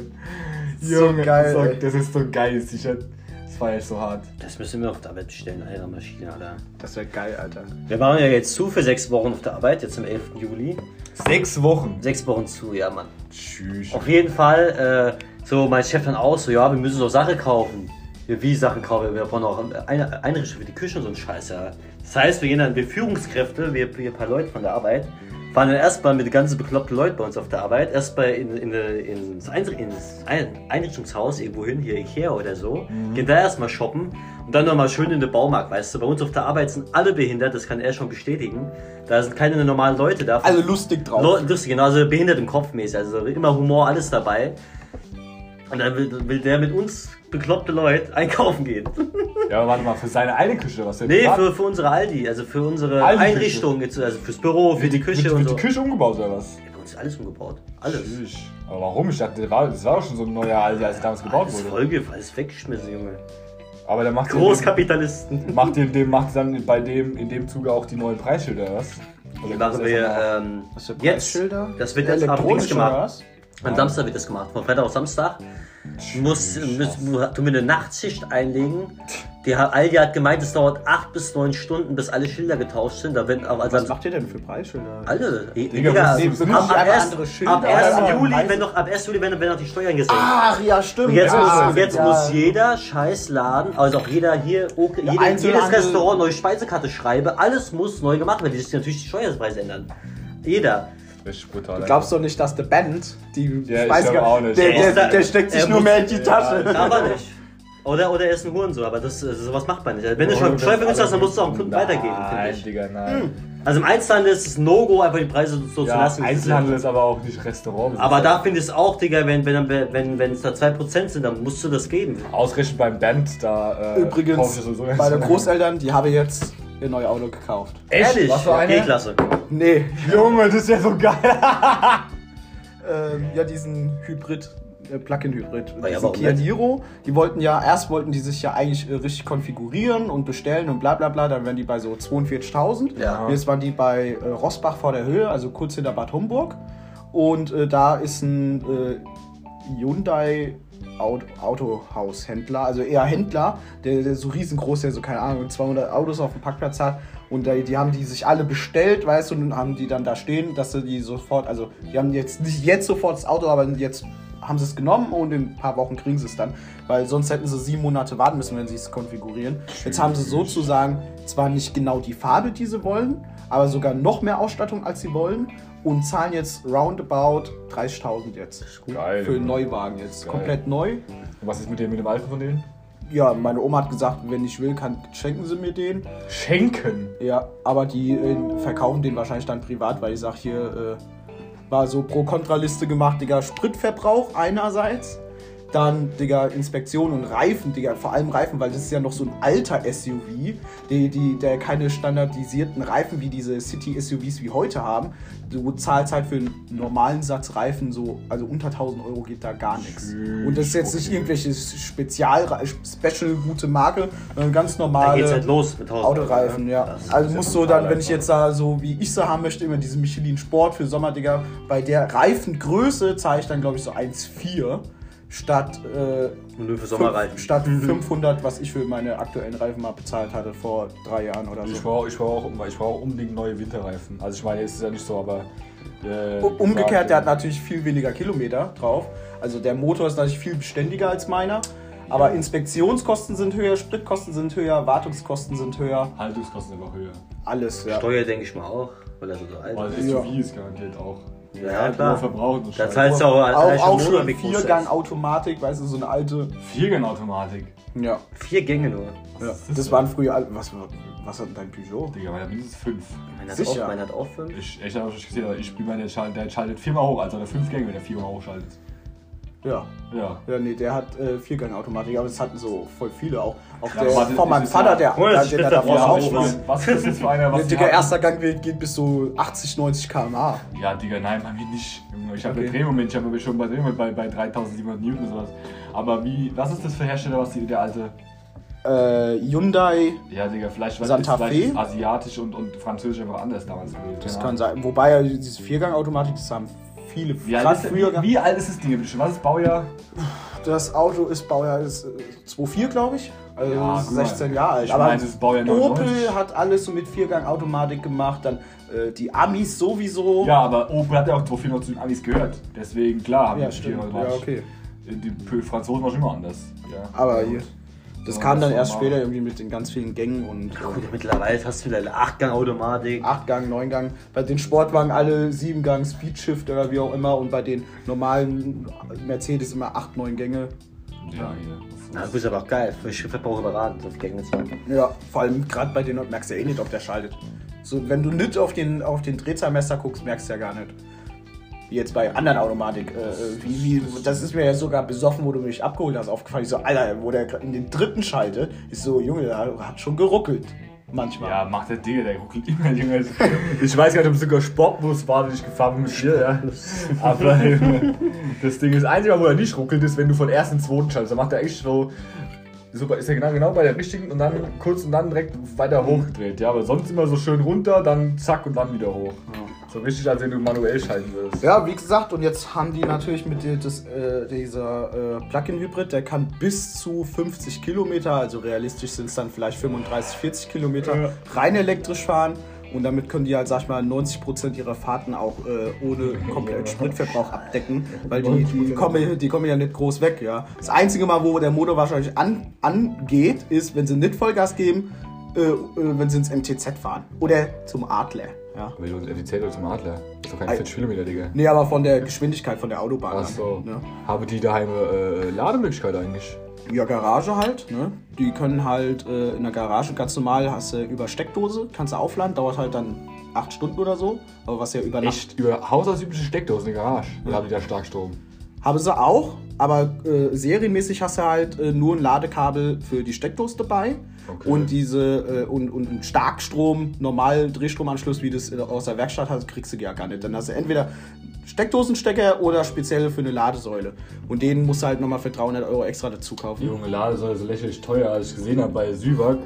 So geil, so, das ist so ein geiles T-Shirt. Das war echt so hart. Das müssen wir auf der Arbeit bestellen, Maschine, Alter. Das wäre geil, Alter. Wir waren ja jetzt zu für sechs Wochen auf der Arbeit, jetzt am 11. Juli. Sechs Wochen. Sechs Wochen zu, ja, Mann. Tschüss. Auf jeden Fall, äh, so mein Chef dann auch so, ja, wir müssen so Sachen kaufen. Wir wie Sachen kaufen, wir brauchen auch eine Einrichtung für die Küche und so ein Scheiß, ja. Das heißt, wir gehen dann, wir Führungskräfte, wir, wir paar Leute von der Arbeit, fahren dann erstmal mit den ganzen bekloppten Leuten bei uns auf der Arbeit, erstmal in, in, in, ins, Einri- ins Ein- Einrichtungshaus irgendwo hin, hier Ikea oder so, gehen da erstmal shoppen und dann nochmal schön in den Baumarkt, weißt du. Bei uns auf der Arbeit sind alle behindert, das kann er schon bestätigen. Da sind keine normalen Leute da. Also lustig drauf. Lo- Lustig, genau, also behindert im Kopf mäßig, also immer Humor, alles dabei. Und dann will, will der mit uns bekloppte Leute einkaufen gehen. Ja, aber warte mal, für seine eine Küche, was der Nee, privat- für, für unsere Aldi, also für unsere Aldi-Küche. Einrichtung, jetzt, also fürs Büro, für wird die Küche wird, und wird so. die Küche umgebaut oder was? Ja, bei uns ist alles umgebaut. Alles. Tschüss. Aber warum? Ich dachte, das war, das war doch schon so ein neuer Aldi, als es damals gebaut Alles wurde. Folge, alles weggeschmissen, Junge. Aber der macht Großkapitalisten. macht ihr dem macht dann bei dem in dem Zuge auch die neuen Preisschilder oder was? Oder Die machen wir ähm, Was für jetzt. Das wird jetzt Elektronisch Dings gemacht. oder was? Am Samstag wird das gemacht. Von Freitag auf Samstag. Du musst, musst, du mir eine Nachtschicht einlegen. Die Aldi hat gemeint, es dauert 8 bis 9 Stunden, bis alle Schilder getauscht sind. Da auch also Was macht ihr denn für Preisschilder? alle. Digga, Digga, wir müssen ab, ab, erst, ab 1. Ja, Juli, wenn noch, ab 1. Juli werden, werden noch die Steuern gesenkt. Ach ja, stimmt. Und jetzt, ja, muss, jetzt ja. muss jeder scheiß Laden, also auch jeder hier, okay, jeder, jedes Restaurant neue Speisekarte schreibe, alles muss neu gemacht werden, die sich natürlich die Steuerpreise ändern. Jeder. Richtig brutal. Du glaubst doch nicht, dass der Band, die Ja, ich Speise- glaub auch nicht. Der, Er der, da- der steckt sich nur mehr in die Tasche. Aber nicht. Oder, oder er ist ein Hurensohn, aber das, sowas macht man nicht. Wenn du schon das Steuervergünstigt hast, dann musst du auch dem Kunden weitergeben, finde Nein, ich. Digga, nein. Also im Einzelhandel ist es No-Go, einfach die Preise so zu Ja, lassen. wie sie Einzelhandel ist aber auch nicht Restaurant. Aber da finde ich es auch, Digga, wenn, wenn, wenn, wenn es da 2% sind, dann musst du das geben. Ausgerechnet beim Band, da äh, Übrigens, meine Großeltern, die haben jetzt ihr neues Auto gekauft. Echt? Ehrlich? Was für eine? G-Klasse. Nee, Junge, das ist ja so geil. ähm, ja, diesen Hybrid, äh, Plug-in-Hybrid. War ja diesen aber Kia. Niro. Die wollten ja, erst wollten die sich ja eigentlich äh, richtig konfigurieren und bestellen und bla bla bla. Dann wären die bei so 42.000. Ja. Jetzt waren die bei äh, Rossbach vor der Höhe, also kurz hinter Bad Homburg. Und äh, da ist ein äh, Hyundai Aut Autohaushändler, also eher Händler, der, der so riesengroß, der so, keine Ahnung, 200 Autos auf dem Parkplatz hat. Und äh, die haben die sich alle bestellt, weißt du, und haben die dann da stehen, dass sie die sofort, also die haben jetzt nicht jetzt sofort das Auto, aber jetzt haben sie es genommen und in ein paar Wochen kriegen sie es dann. Weil sonst hätten sie sieben Monate warten müssen, wenn sie es konfigurieren. Jetzt haben sie sozusagen zwar nicht genau die Farbe, die sie wollen, aber sogar noch mehr Ausstattung, als sie wollen. Und zahlen jetzt roundabout 30.000 jetzt. Geil. Für einen Neuwagen jetzt. Geil. Komplett neu. Und was ist mit dem, mit dem Alten von denen? Ja, meine Oma hat gesagt, wenn ich will, kann, schenken sie mir den. Schenken. Ja, aber die äh, verkaufen den wahrscheinlich dann privat, weil ich sag hier, äh, war so Pro-Kontra-Liste gemacht, Digga, Spritverbrauch einerseits, dann, Digga, Inspektion und Reifen, Digga, vor allem Reifen, weil das ist ja noch so ein alter SUV, die, die, der keine standardisierten Reifen wie diese City-SUVs wie heute haben. Du zahlst halt für einen normalen Satz Reifen so, also unter 1000 Euro geht da gar nichts. Und das ist jetzt nicht Okay. irgendwelche Spezial, Special gute Marke, sondern ganz normale. Da geht's halt los mit 1000 Autoreifen, ja. Das ist Also ja musst du dann, wenn ich jetzt da so wie ich sie haben möchte, immer diese Michelin Sport für Sommer, Digga, bei der Reifengröße zahle ich dann glaube ich so 1,4 statt, äh, nur für Sommerreifen. statt 500, was ich für meine aktuellen Reifen mal bezahlt hatte vor drei Jahren oder Ich so. brauche ich brauch, auch- ich brauch unbedingt neue Winterreifen. Also ich meine, es ist ja nicht so, aber... Äh, Umgekehrt, der hat natürlich viel weniger Kilometer drauf. Also der Motor ist natürlich viel beständiger als meiner. Aber Inspektionskosten sind höher, Spritkosten sind höher, Wartungskosten sind höher, Haltungskosten sind einfach höher. alles, ja. Steuer denke ich mal auch, weil er so alt Aber ist. das Ja. SUV ist garantiert auch. Ja, klar. verbraucht und Da Scheiße. zahlst du auch als Auch, auch schon wie groß Viergang das ist. Automatik, weißt du, so eine alte. Viergang-Automatik. Ja. Vier Gänge nur. ja. das Das waren früher. all- Was, was hat denn dein Peugeot? Digga, meiner mindestens fünf. Meiner hat, Sicher. auch, meiner hat auch fünf. Ich, ich habe schon gesehen, aber ich spiele meine, schalt- der schaltet viermal hoch, also der fünf Gänge, wenn der viermal hochschaltet. Ja. Ja. Ja, nee, der hat äh, Viergang-Automatik, aber das hatten so voll viele auch. Auch Ja, der das von meinem Vater, ja- der, das der, davor Splitter- auch was- was, ist das jetzt für einer, was Digga, erster Gang geht bis so 80, 90 km/h. Ja, Digga, nein, bei mir nicht. Junge, Ich habe Okay. Drehmoment, ich habe schon bei Drehmoment bei, bei 3700 Newton und sowas. Aber wie, was ist das für Hersteller, was die, der alte? Äh, Hyundai, Ja, Digga, vielleicht, was Santa Fe? ist asiatisch und, und französisch einfach anders damals gewesen. das Keine kann sein. Wobei ja diese Viergang-Automatik, das haben viele. Wie, alt ist, früher. wie, wie alt ist das Ding bitte schon? Was ist Baujahr? Das Auto ist Baujahr ist äh, 2,4, glaube ich. Also Ja, ist guck mal. 16 Jahre alt. Ich Aber meine, das Baujahr 99. Opel hat alles so mit Viergang-Automatik gemacht. Dann äh, die Amis sowieso. Ja, aber Opel hat ja auch 240 noch zu den Amis gehört. Deswegen, klar, haben Ja, die stimmt. 490. Ja, okay. Die Franzosen waren schon immer anders. Ja. Aber hier. Das So, kam dann erst später irgendwie mit den ganz vielen Gängen und Gut, mittlerweile hast du wieder eine 8-Gang-Automatik. 8-Gang, 9-Gang. Bei den Sportwagen alle 7-Gang, Speedshift oder wie auch immer. Und bei den normalen Mercedes immer 8, 9 Gänge. Ja, hier. Na, gut, ist aber auch geil. Für Schriftverbrauch überragend, so Gänge zu haben. Ja, vor allem gerade bei denen merkst du ja eh nicht, ob der schaltet. So, wenn du nicht auf den, auf den Drehzahlmesser guckst, merkst du ja gar nicht. Wie jetzt bei anderen Automatik. Äh, äh, wie, wie, das ist mir ja sogar besoffen, wo du mich abgeholt hast, aufgefallen. Ich so, Alter, wo der in den dritten schalte, ist so, Junge, der hat schon geruckelt. Manchmal. Ja, macht der Digga, der ruckelt immer, Junge. Ich weiß gar nicht, ob es sogar Sportbus war, den ich gefahren bin mit dir, ja. Aber Junge, das Ding ist, das einzige Mal, wo er nicht ruckelt, ist, wenn du von ersten zweiten schaltest. Da macht er echt so, super, ist er genau, genau bei der richtigen und dann kurz und dann direkt weiter hochgedreht, ja. Aber sonst immer so schön runter, dann zack und dann wieder hoch. So richtig, als wenn du manuell schalten würdest. Ja, wie gesagt, und jetzt haben die natürlich mit der, das, äh, dieser äh, Plug-in-Hybrid, der kann bis zu 50 Kilometer, also realistisch sind es dann vielleicht 35, 40 Kilometer, Ja. rein elektrisch fahren. Und damit können die halt, sag ich mal, 90% ihrer Fahrten auch äh, ohne komplett Spritverbrauch abdecken, weil die, die, kommen, die kommen ja nicht groß weg, ja. Das einzige Mal, wo der Motor wahrscheinlich an, angeht, ist, wenn sie nicht Vollgas geben, äh, äh, wenn sie ins MTZ fahren. Oder zum Adler, ja. Aber du FDZ oder zum Adler. Das ist doch keine Ei. 40 Kilometer, Digga. Nee, aber von der Geschwindigkeit von der Autobahn. Ach so. Ne? Haben die daheim äh, Lademöglichkeit eigentlich? Ja, Garage halt. Ne? Die können halt äh, in der Garage ganz normal, hast du über Steckdose, kannst du aufladen, dauert halt dann acht Stunden oder so. Aber was ja über Nacht. Echt? Über haushaltsübliche Steckdosen in der Garage. Oder haben die da Starkstrom? Haben sie auch, aber äh, serienmäßig hast du halt äh, nur ein Ladekabel für die Steckdose dabei. Okay. Und diese äh, und, und einen Starkstrom, normal Drehstromanschluss, wie das aus der Werkstatt hast, kriegst du ja gar nicht. Dann hast du entweder Steckdosenstecker oder speziell für eine Ladesäule. Und den musst du halt nochmal für 300 Euro extra dazu kaufen. Junge Ladesäule so lächerlich teuer, als ich gesehen habe bei Süwag,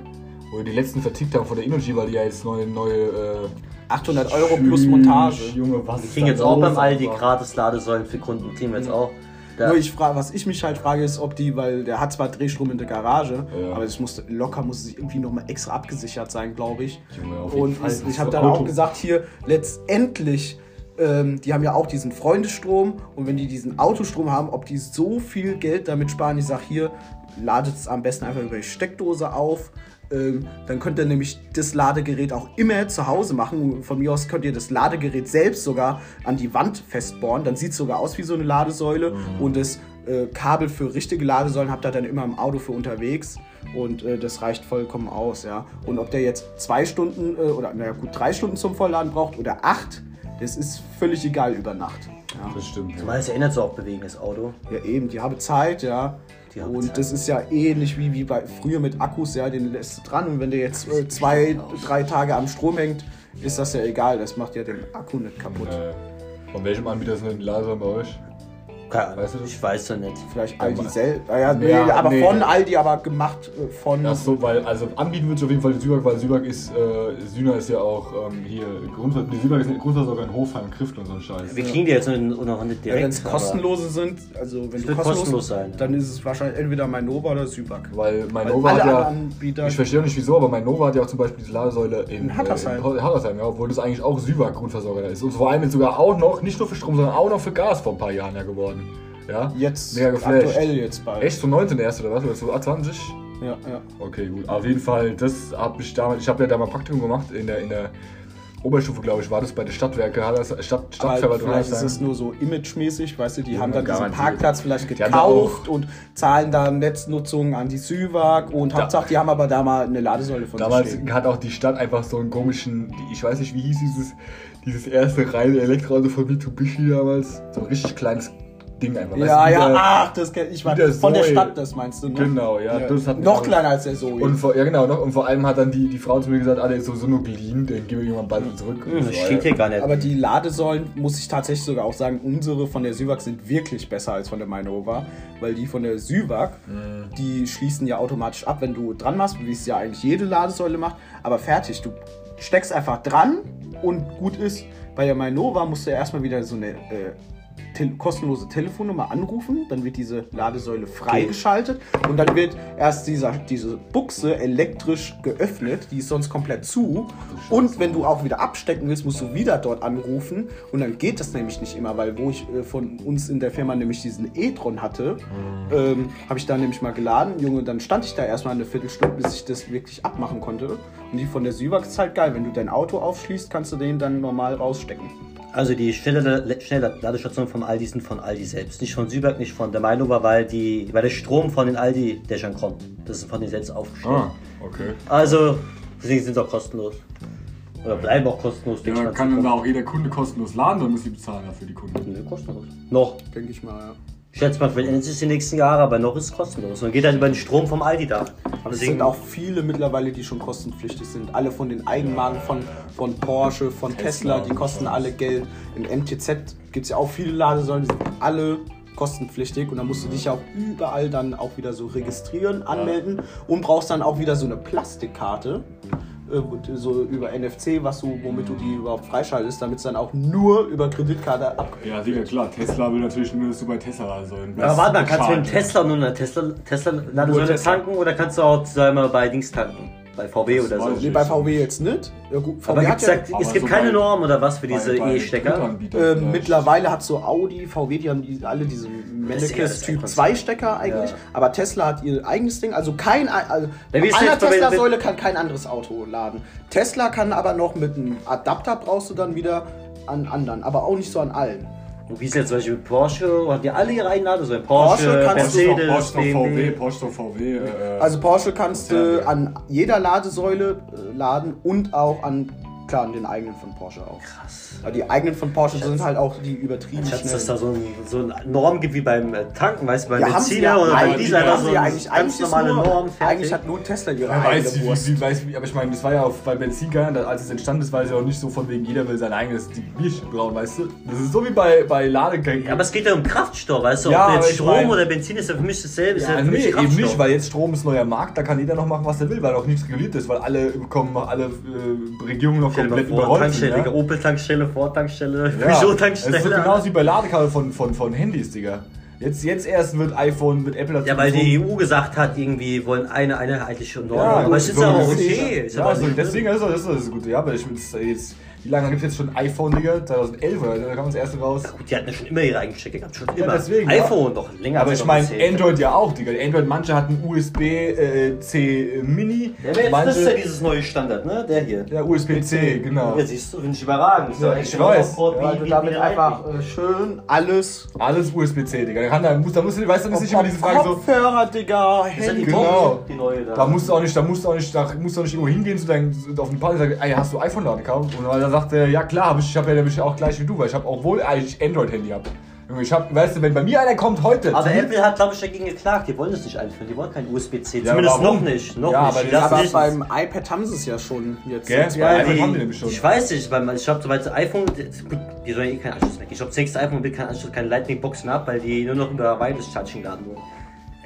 wo die letzten vertickt haben von der Energy, weil die ja jetzt neue, neue äh, 800 Euro plus Montage. Junge, was ist kriegen da jetzt auch beim Aldi gratis Ladesäulen für Kunden. Kriegen wir jetzt auch. Da, Nur ich frage, was ich mich halt frage, ist, ob die, weil der hat zwar Drehstrom in der Garage, Ja. aber es muss locker muss es irgendwie nochmal extra abgesichert sein, glaube ich. Junge, Und ich, ich habe dann auch Auto. gesagt, hier letztendlich, ähm, die haben ja auch diesen Freundestrom und wenn die diesen Autostrom haben, ob die so viel Geld damit sparen, ich sage hier, ladet es am besten einfach über die Steckdose auf. Ähm, dann könnt ihr nämlich das Ladegerät auch immer zu Hause machen. Von mir aus könnt ihr das Ladegerät selbst sogar an die Wand festbohren. Dann sieht es sogar aus wie so eine Ladesäule. Und das äh, Kabel für richtige Ladesäulen habt ihr dann immer im Auto für unterwegs. Und äh, das reicht vollkommen aus, ja. Und ob der jetzt zwei Stunden äh, oder naja gut, drei Stunden zum Vollladen braucht oder acht, das ist völlig egal über Nacht. Ja. Das stimmt. Zumal es erinnert so auch bewegen, das Auto. Ja, eben, die haben Zeit, ja. Haben und das ist ja ähnlich wie, wie bei früher mit Akkus, ja, den lässt du dran und wenn der jetzt äh, zwei, drei Tage am Strom hängt, ist das ja egal, das macht ja den Akku nicht kaputt. Äh, von welchem Anbieter sind denn die Ladesäulen bei euch? Keine Ahnung, Weißt du ich weiß ja nicht. Vielleicht Aldi selbst, ja, nee, Ja, aber nee. von Aldi, aber gemacht äh, von... Ach so, weil, also anbieten würde ich auf jeden Fall die Süwag, weil Süwag ist, äh, Sühner ist ja auch ähm, hier, Grundver die Süwag ist eine Grundversorger in Hofheim, Kriftel und so ein Scheiß. Wir kriegen die jetzt noch nicht direkt. wenn es kostenlose sind, also wenn du wird kostenlos, kostenlos sein, ja. dann ist es wahrscheinlich entweder Mainova oder Sübak. Weil mein Weil Nova alle hat ja, Anbieter- ich verstehe auch nicht wieso, aber mein Nova hat ja auch zum Beispiel diese Ladesäule in, In Hattersheim. Äh, in Hattersheim, ja, obwohl das eigentlich auch Süwag Grundversorger da ist. Und vor allem jetzt sogar auch noch, nicht nur für Strom, sondern auch noch für Gas vor ein paar Jahren ja geworden. Ja? Jetzt Mega geflasht. aktuell jetzt bald. Echt, so 19 erst oder was? Oder so A20? Ja, ja. Okay, gut. Auf jeden Fall, das habe ich damals, ich habe ja da mal ein Praktikum gemacht in der, in der Oberstufe, glaube ich, war das bei der Stadtwerke, Stadt, Stadtverwaltung. vielleicht ist es nur so imagemäßig, weißt du, die Ja, haben dann diesen. Parkplatz vielleicht da gekauft und zahlen dann Netznutzung an die Süwag und Hauptsache, die haben aber da mal eine Ladesäule von sich Damals stehen. hat auch die Stadt einfach so einen komischen, ich weiß nicht, wie hieß dieses, dieses erste reine Elektroauto von Mitsubishi damals. So ein richtig kleines Ding einfach. weißt Ja, du, ja, wieder- ach, das kenn ich. War, der von der. Stadt, das meinst du, ne? Genau, ja, das hat Noch kleiner als der Zoe. Und vor, ja genau, noch, und vor allem hat dann die, die Frau zu mir gesagt, ah, der ist sowieso nur geliehen, den geben wir irgendwann bald zurück. Und Hm, so, das steht hier gar nicht. aber die Ladesäulen, muss ich tatsächlich sogar auch sagen, unsere von der Süwag sind wirklich besser als von der Mainova, weil die von der Süwag, Mhm. die schließen ja automatisch ab, wenn du dran machst, wie es ja eigentlich jede Ladesäule macht, aber fertig, du steckst einfach dran und gut ist. Bei der Mainova musst du ja erstmal wieder so eine äh, te kostenlose Telefonnummer anrufen, dann wird diese Ladesäule freigeschaltet und dann wird erst dieser, diese Buchse elektrisch geöffnet, die ist sonst komplett zu. Und wenn du auch wieder abstecken willst, musst du wieder dort anrufen und dann geht das nämlich nicht immer, weil wo ich äh, von uns in der Firma nämlich diesen e-tron hatte, ähm, habe ich da nämlich mal geladen, Junge, dann stand ich da erstmal eine Viertelstunde, bis ich das wirklich abmachen konnte. Und die von der Syvac ist halt geil, wenn du dein Auto aufschließt, kannst du den dann normal rausstecken. Also die schnelle, schnelle Ladestation vom Aldi sind von Aldi selbst. Nicht von Süberg, nicht von der Meinung, weil, die, weil der Strom von den Aldi-Dächern kommt. Das ist von denen selbst aufgestellt. Ah, okay. Also, deswegen sind sie auch kostenlos. Oder bleiben auch kostenlos. Ja, kann dann da auch jeder Kunde kostenlos laden, dann muss die bezahlen dafür die Kunden. Nö, kostenlos. Noch. Denke ich mal, ja. Ich schätze mal, vielleicht ändert sich die nächsten Jahre, aber noch ist es kostenlos. Und geht dann über den Strom vom Aldi da. Aber es sind auch viele mittlerweile, die schon kostenpflichtig sind. Alle von den Eigenmarken von, von Porsche, von Tesla, Tesla die kosten alle Geld. In MTZ gibt es ja auch viele Ladesäulen, die sind alle kostenpflichtig und dann musst du dich ja auch überall dann auch wieder so registrieren, anmelden und brauchst dann auch wieder so eine Plastikkarte, so über NFC, was du, womit du die überhaupt freischaltest, damit es dann auch nur über Kreditkarte abgewickelt Ja, sicher, klar. Tesla will natürlich nur, dass du bei Tesla also Aber warte mal, kannst du mit. Tesla nur eine Tesla, Tesla Ladesäule Tesla. tanken oder kannst du auch, sagen wir mal, bei Dings tanken? Bei VW Das oder so? Nee, bei VW jetzt nicht. Ja, gut, VW Aber hat ja, aber es gibt so keine Norm oder was für diese E-Stecker? Ähm, vielleicht. mittlerweile hat so Audi, VW, die haben die, alle diese das Typ Konzept. 2 Stecker eigentlich, Ja. aber Tesla hat ihr eigenes Ding, also kein also Ja, einer Tesla-Säule kann kein anderes Auto laden. Tesla kann aber noch mit einem Adapter brauchst du dann wieder an anderen, aber auch nicht so an allen. Und wie ist jetzt zum Beispiel Porsche? Haben die alle ihre eigenen Ladesäulen? Porsche, Porsche kannst du- Mercedes, Porsche, Porsche, VW, BMW. Porsche, VW. Äh, Also Porsche kannst du an jeder Ladesäule äh, laden und auch an klar an den eigenen von Porsche auch. Krass. Aber die eigenen von Porsche sind halt auch die übertrieben Ich schätze, dass da so ein, so ein Norm gibt wie beim äh, Tanken, weißt du, beim Ja, sie Benziner ja oder beim eigentlich, Diesel, haben so sie ja eine eigentlich, ganz normale nur, Norm. fertig. Eigentlich hat nur Tesla ihre weiß, eigene wie, Wurst. wie, weiß, wie, aber ich meine, das war ja auch bei Benzin gar nicht, als es entstanden ist, war es ja auch nicht so von wegen, jeder will sein eigenes Bier brauen, weißt du? Das ist so wie bei, bei Ladegängen. Ja, aber es geht ja um Kraftstoff, weißt du? Ja, Ob jetzt ich Strom mein- oder Benzin ist ja für mich dasselbe. ist ja Ja, für mich nee, eben Kraftstoff. nicht, weil jetzt Strom ist neuer Markt, da kann jeder noch machen, was er will, weil auch nichts reguliert ist, weil alle bekommen, alle äh, Regierungen noch Komplett vor, überrollt Tankstelle. Digga, Ja? Opel-Tankstelle, Ford-Tankstelle, Ja, das ist so Peugeot-Tankstelle. genauso wie bei Ladekabel von, von, von Handys, Digga. Jetzt, jetzt erst wird iPhone, wird Apple dazu Ja, weil die. EU gesagt hat, irgendwie wollen eine einheitliche Norm. Ja, aber es ist ja auch okay. Ist Ja, also deswegen ist das, ist das gut. Ja, aber ich jetzt, jetzt wie lange gibt es jetzt schon iPhone, Digga? 2011 oder? Da kam das erste raus. Gut, die hatten ja schon immer ihre eigenen Stecker gehabt, schon Ja, immer. deswegen, ja. iPhone doch länger. Aber ich meine, 2010. Android ja auch, Digga. Android, manche hatten USB-C Mini, Ja, aber jetzt das ist ja manche. dieses neue Standard, ne? Der hier. Ja, USB-C, genau. Ja, siehst du, finde ich überragend. Ja, ich echt weiß. Wie- du wie- damit einfach äh, schön alles. Alles USB-C, Digga. Da, kann, da, muss, da musst du, weißt du, nicht immer diese Frage so. Kopfhörer, Digga, ja Handy. Genau. Die neue da. Da musst du auch nicht, da musst du auch nicht, da musst du auch nicht irgendwo hingehen zu deinem, auf eine Party und sagen, ey, hast du iPhone gekauft? Und dann sagt er, ja klar, hab ich, ich habe ja nämlich auch gleich wie du, weil ich habe, obwohl ich Android-Handy habe. Junge, Ich hab, weißt du, wenn bei mir einer kommt heute. aber Apple hat, glaube ich, dagegen geklagt. Die wollen das nicht einführen. Die wollen kein USB-C. Ja, Zumindest noch nicht. Noch Ja, nicht. aber Aber nicht- beim iPad haben sie es ja schon jetzt. Gell? Ja, die, haben die nämlich schon. Ich weiß nicht, weil ich sobald das iPhone, die sollen ja eh keinen Anschluss mehr. Ich glaube, das nächste iPhone will keinen Anschluss, keine Lightning-Box mehr ab, weil die nur noch über Wireless Charging laden wollen.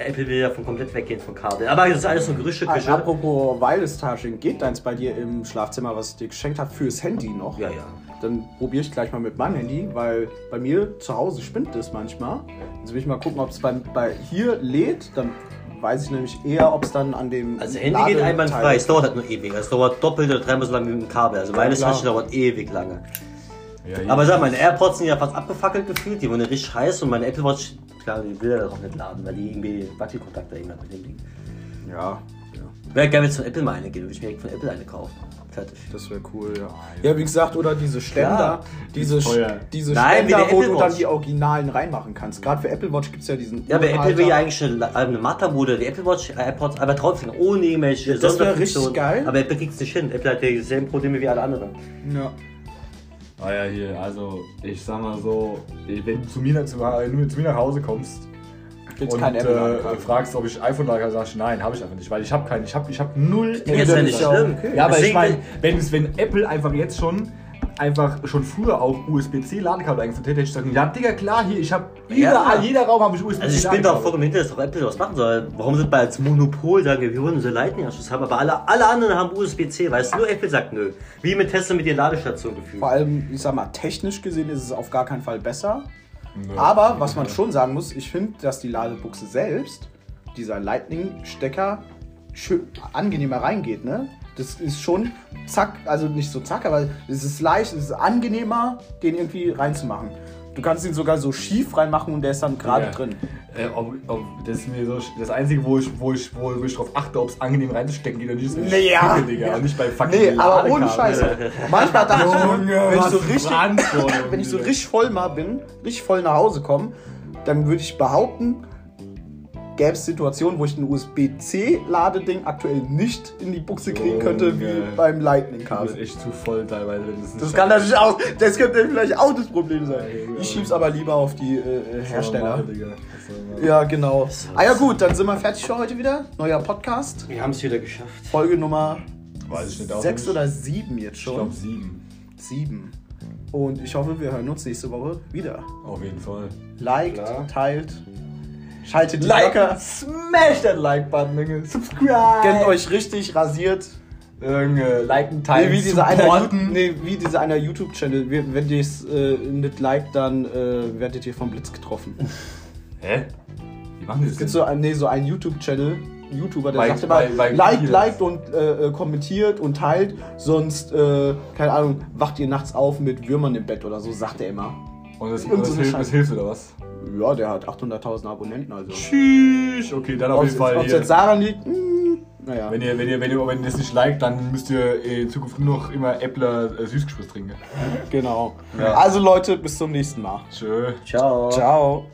Apple will ja von komplett weggehen von Kabel. Aber das ist alles so Gerüchte, Ah, Küche. Apropos Wireless Charging, geht deins bei dir im Schlafzimmer, was ich dir geschenkt habe, fürs Handy noch? Ja, ja. Dann probiere ich gleich mal mit meinem Handy, weil bei mir zu Hause spinnt es manchmal. Jetzt will ich mal gucken, ob es bei, bei hier lädt. Dann weiß ich nämlich eher, ob es dann an dem. Also Handy geht Ladeteil- einwandfrei. Es dauert halt nur ewig. Es dauert doppelt oder dreimal so lange wie mit dem Kabel. Also Wireless klar. Charging dauert ewig lange. Ja, ja. Aber sag mal, meine AirPods sind ja fast abgefackelt gefühlt. Die wurden ja richtig heiß und meine Apple Watch, klar, die will ja auch nicht laden, weil die irgendwie Wackelkontakte irgendwann mit dem Ding. Ja, ja, Wäre geil, wenn es von Apple mal eine geht, würde ich mir direkt von Apple eine kaufen. Fertig. das wäre cool, ja. Ja, wie gesagt, oder diese Ständer, Klar. diese, Teuer. diese Nein, Ständer, der wo du dann die Originalen reinmachen kannst. Gerade für Apple Watch gibt es ja diesen. Ja, aber Apple will ja eigentlich eine, eine Motherboard, die Apple Watch, äh, AirPods, aber trotzdem ohne irgendwelche Ja, das wär Sonderfunktionen. richtig geil. Aber Apple kriegt es nicht hin. Apple hat ja dieselben Probleme wie alle anderen. Ja. Ah ja, hier, also ich sag mal so, wenn du zu mir, zu, wenn du zu mir nach Hause kommst Gibt's und kein Apple äh, fragst, ob ich iPhone lager, sagst du nein, habe ich einfach nicht, weil ich habe keinen, ich habe ich hab null. Ja, ist ja nicht schlimm. okay. Ja, aber ich Deswegen- meine, wenn, es- wenn Apple einfach jetzt schon einfach schon früher auch USB-C Ladekabel eingeführt hätte, hätte ich sagen, ja Digga, klar, hier, ich habe überall, jeder Raum habe ich USB-C Also ich bin doch vollkommen hinter, dass doch Apple was machen soll. Warum sind wir als Monopol sagen, wir wollen unsere Lightning-Anschluss haben, aber alle, alle anderen haben USB-C, weißt du, nur Apple sagt nö. Wie mit Tesla mit der Ladestation gefühlt. Vor allem, ich sag mal, technisch gesehen ist es auf gar keinen Fall besser. Nö. Aber was man schon sagen muss, ich finde, dass die Ladebuchse selbst, dieser Lightning-Stecker, schön angenehmer reingeht, ne? Das ist schon zack, also nicht so zack, aber es ist leicht, es ist angenehmer, den irgendwie reinzumachen. Du kannst ihn sogar so schief reinmachen und der ist dann gerade Ja. drin. Äh, ob, ob, das ist mir so das Einzige, wo ich, wo ich, wo ich drauf achte, ob es angenehm reinzustecken geht oder nicht. ist, wenn ich Nee, ja. Digga. Und nicht bei fucking Nee, aber ohne. Scheiße. Manchmal dachte ich, wenn ich so richtig, wenn ich so Digga. richtig voll mal bin, richtig voll nach Hause komme, dann würde ich behaupten, gäbe es Situationen, wo ich ein USB-C-Ladeding aktuell nicht in die Buchse kriegen könnte, wie Junge. beim Du bist Lightning-Kabel. echt zu voll teilweise. Das Das kann natürlich auch, das könnte vielleicht auch das Problem sein. Ja, Ich schieb's aber lieber auf die äh, äh, Hersteller. Ja, genau. Ah ja gut, dann sind wir fertig für heute wieder. Neuer Podcast. Wir haben es wieder geschafft. Folge Nummer Weiß ich nicht. auch 6 nicht. oder 7 jetzt Ich schon. glaube sieben. 7. Und ich hoffe, wir hören uns nächste Woche wieder. Auf jeden Fall. Liked, Klar. teilt, schaltet die Glocke, smash that Like-Button, Digga. Subscribe. gönnt euch richtig rasiert. Junge, liken, Nee, teilen, wie dieser einer, supporten. nee, wie dieser einer YouTube-Channel. Wenn ihr es äh, nicht liked, dann äh, werdet ihr vom Blitz getroffen. Hä? Wie machen die das Es gibt so ein, nee, so einen YouTube-Channel, YouTuber, der Bei- sagt immer, bei- bei liked, liked und äh, kommentiert und teilt, sonst, äh, keine Ahnung, wacht ihr nachts auf mit Würmern im Bett oder so, sagt er immer. Und das, Irgend das, so hilft, das hilft oder was? Ja, der hat 800.000 Abonnenten, also. Tschüss. Okay, dann auf Ob jeden Fall es hier. jetzt daran liegt, hm, naja. Wenn ihr, wenn, ihr, wenn, ihr, wenn ihr das nicht liked, dann müsst ihr in Zukunft nur noch immer Äppler äh, Süßgespräch trinken. Genau. Ja. Also Leute, bis zum nächsten Mal. Tschö. Ciao. Ciao.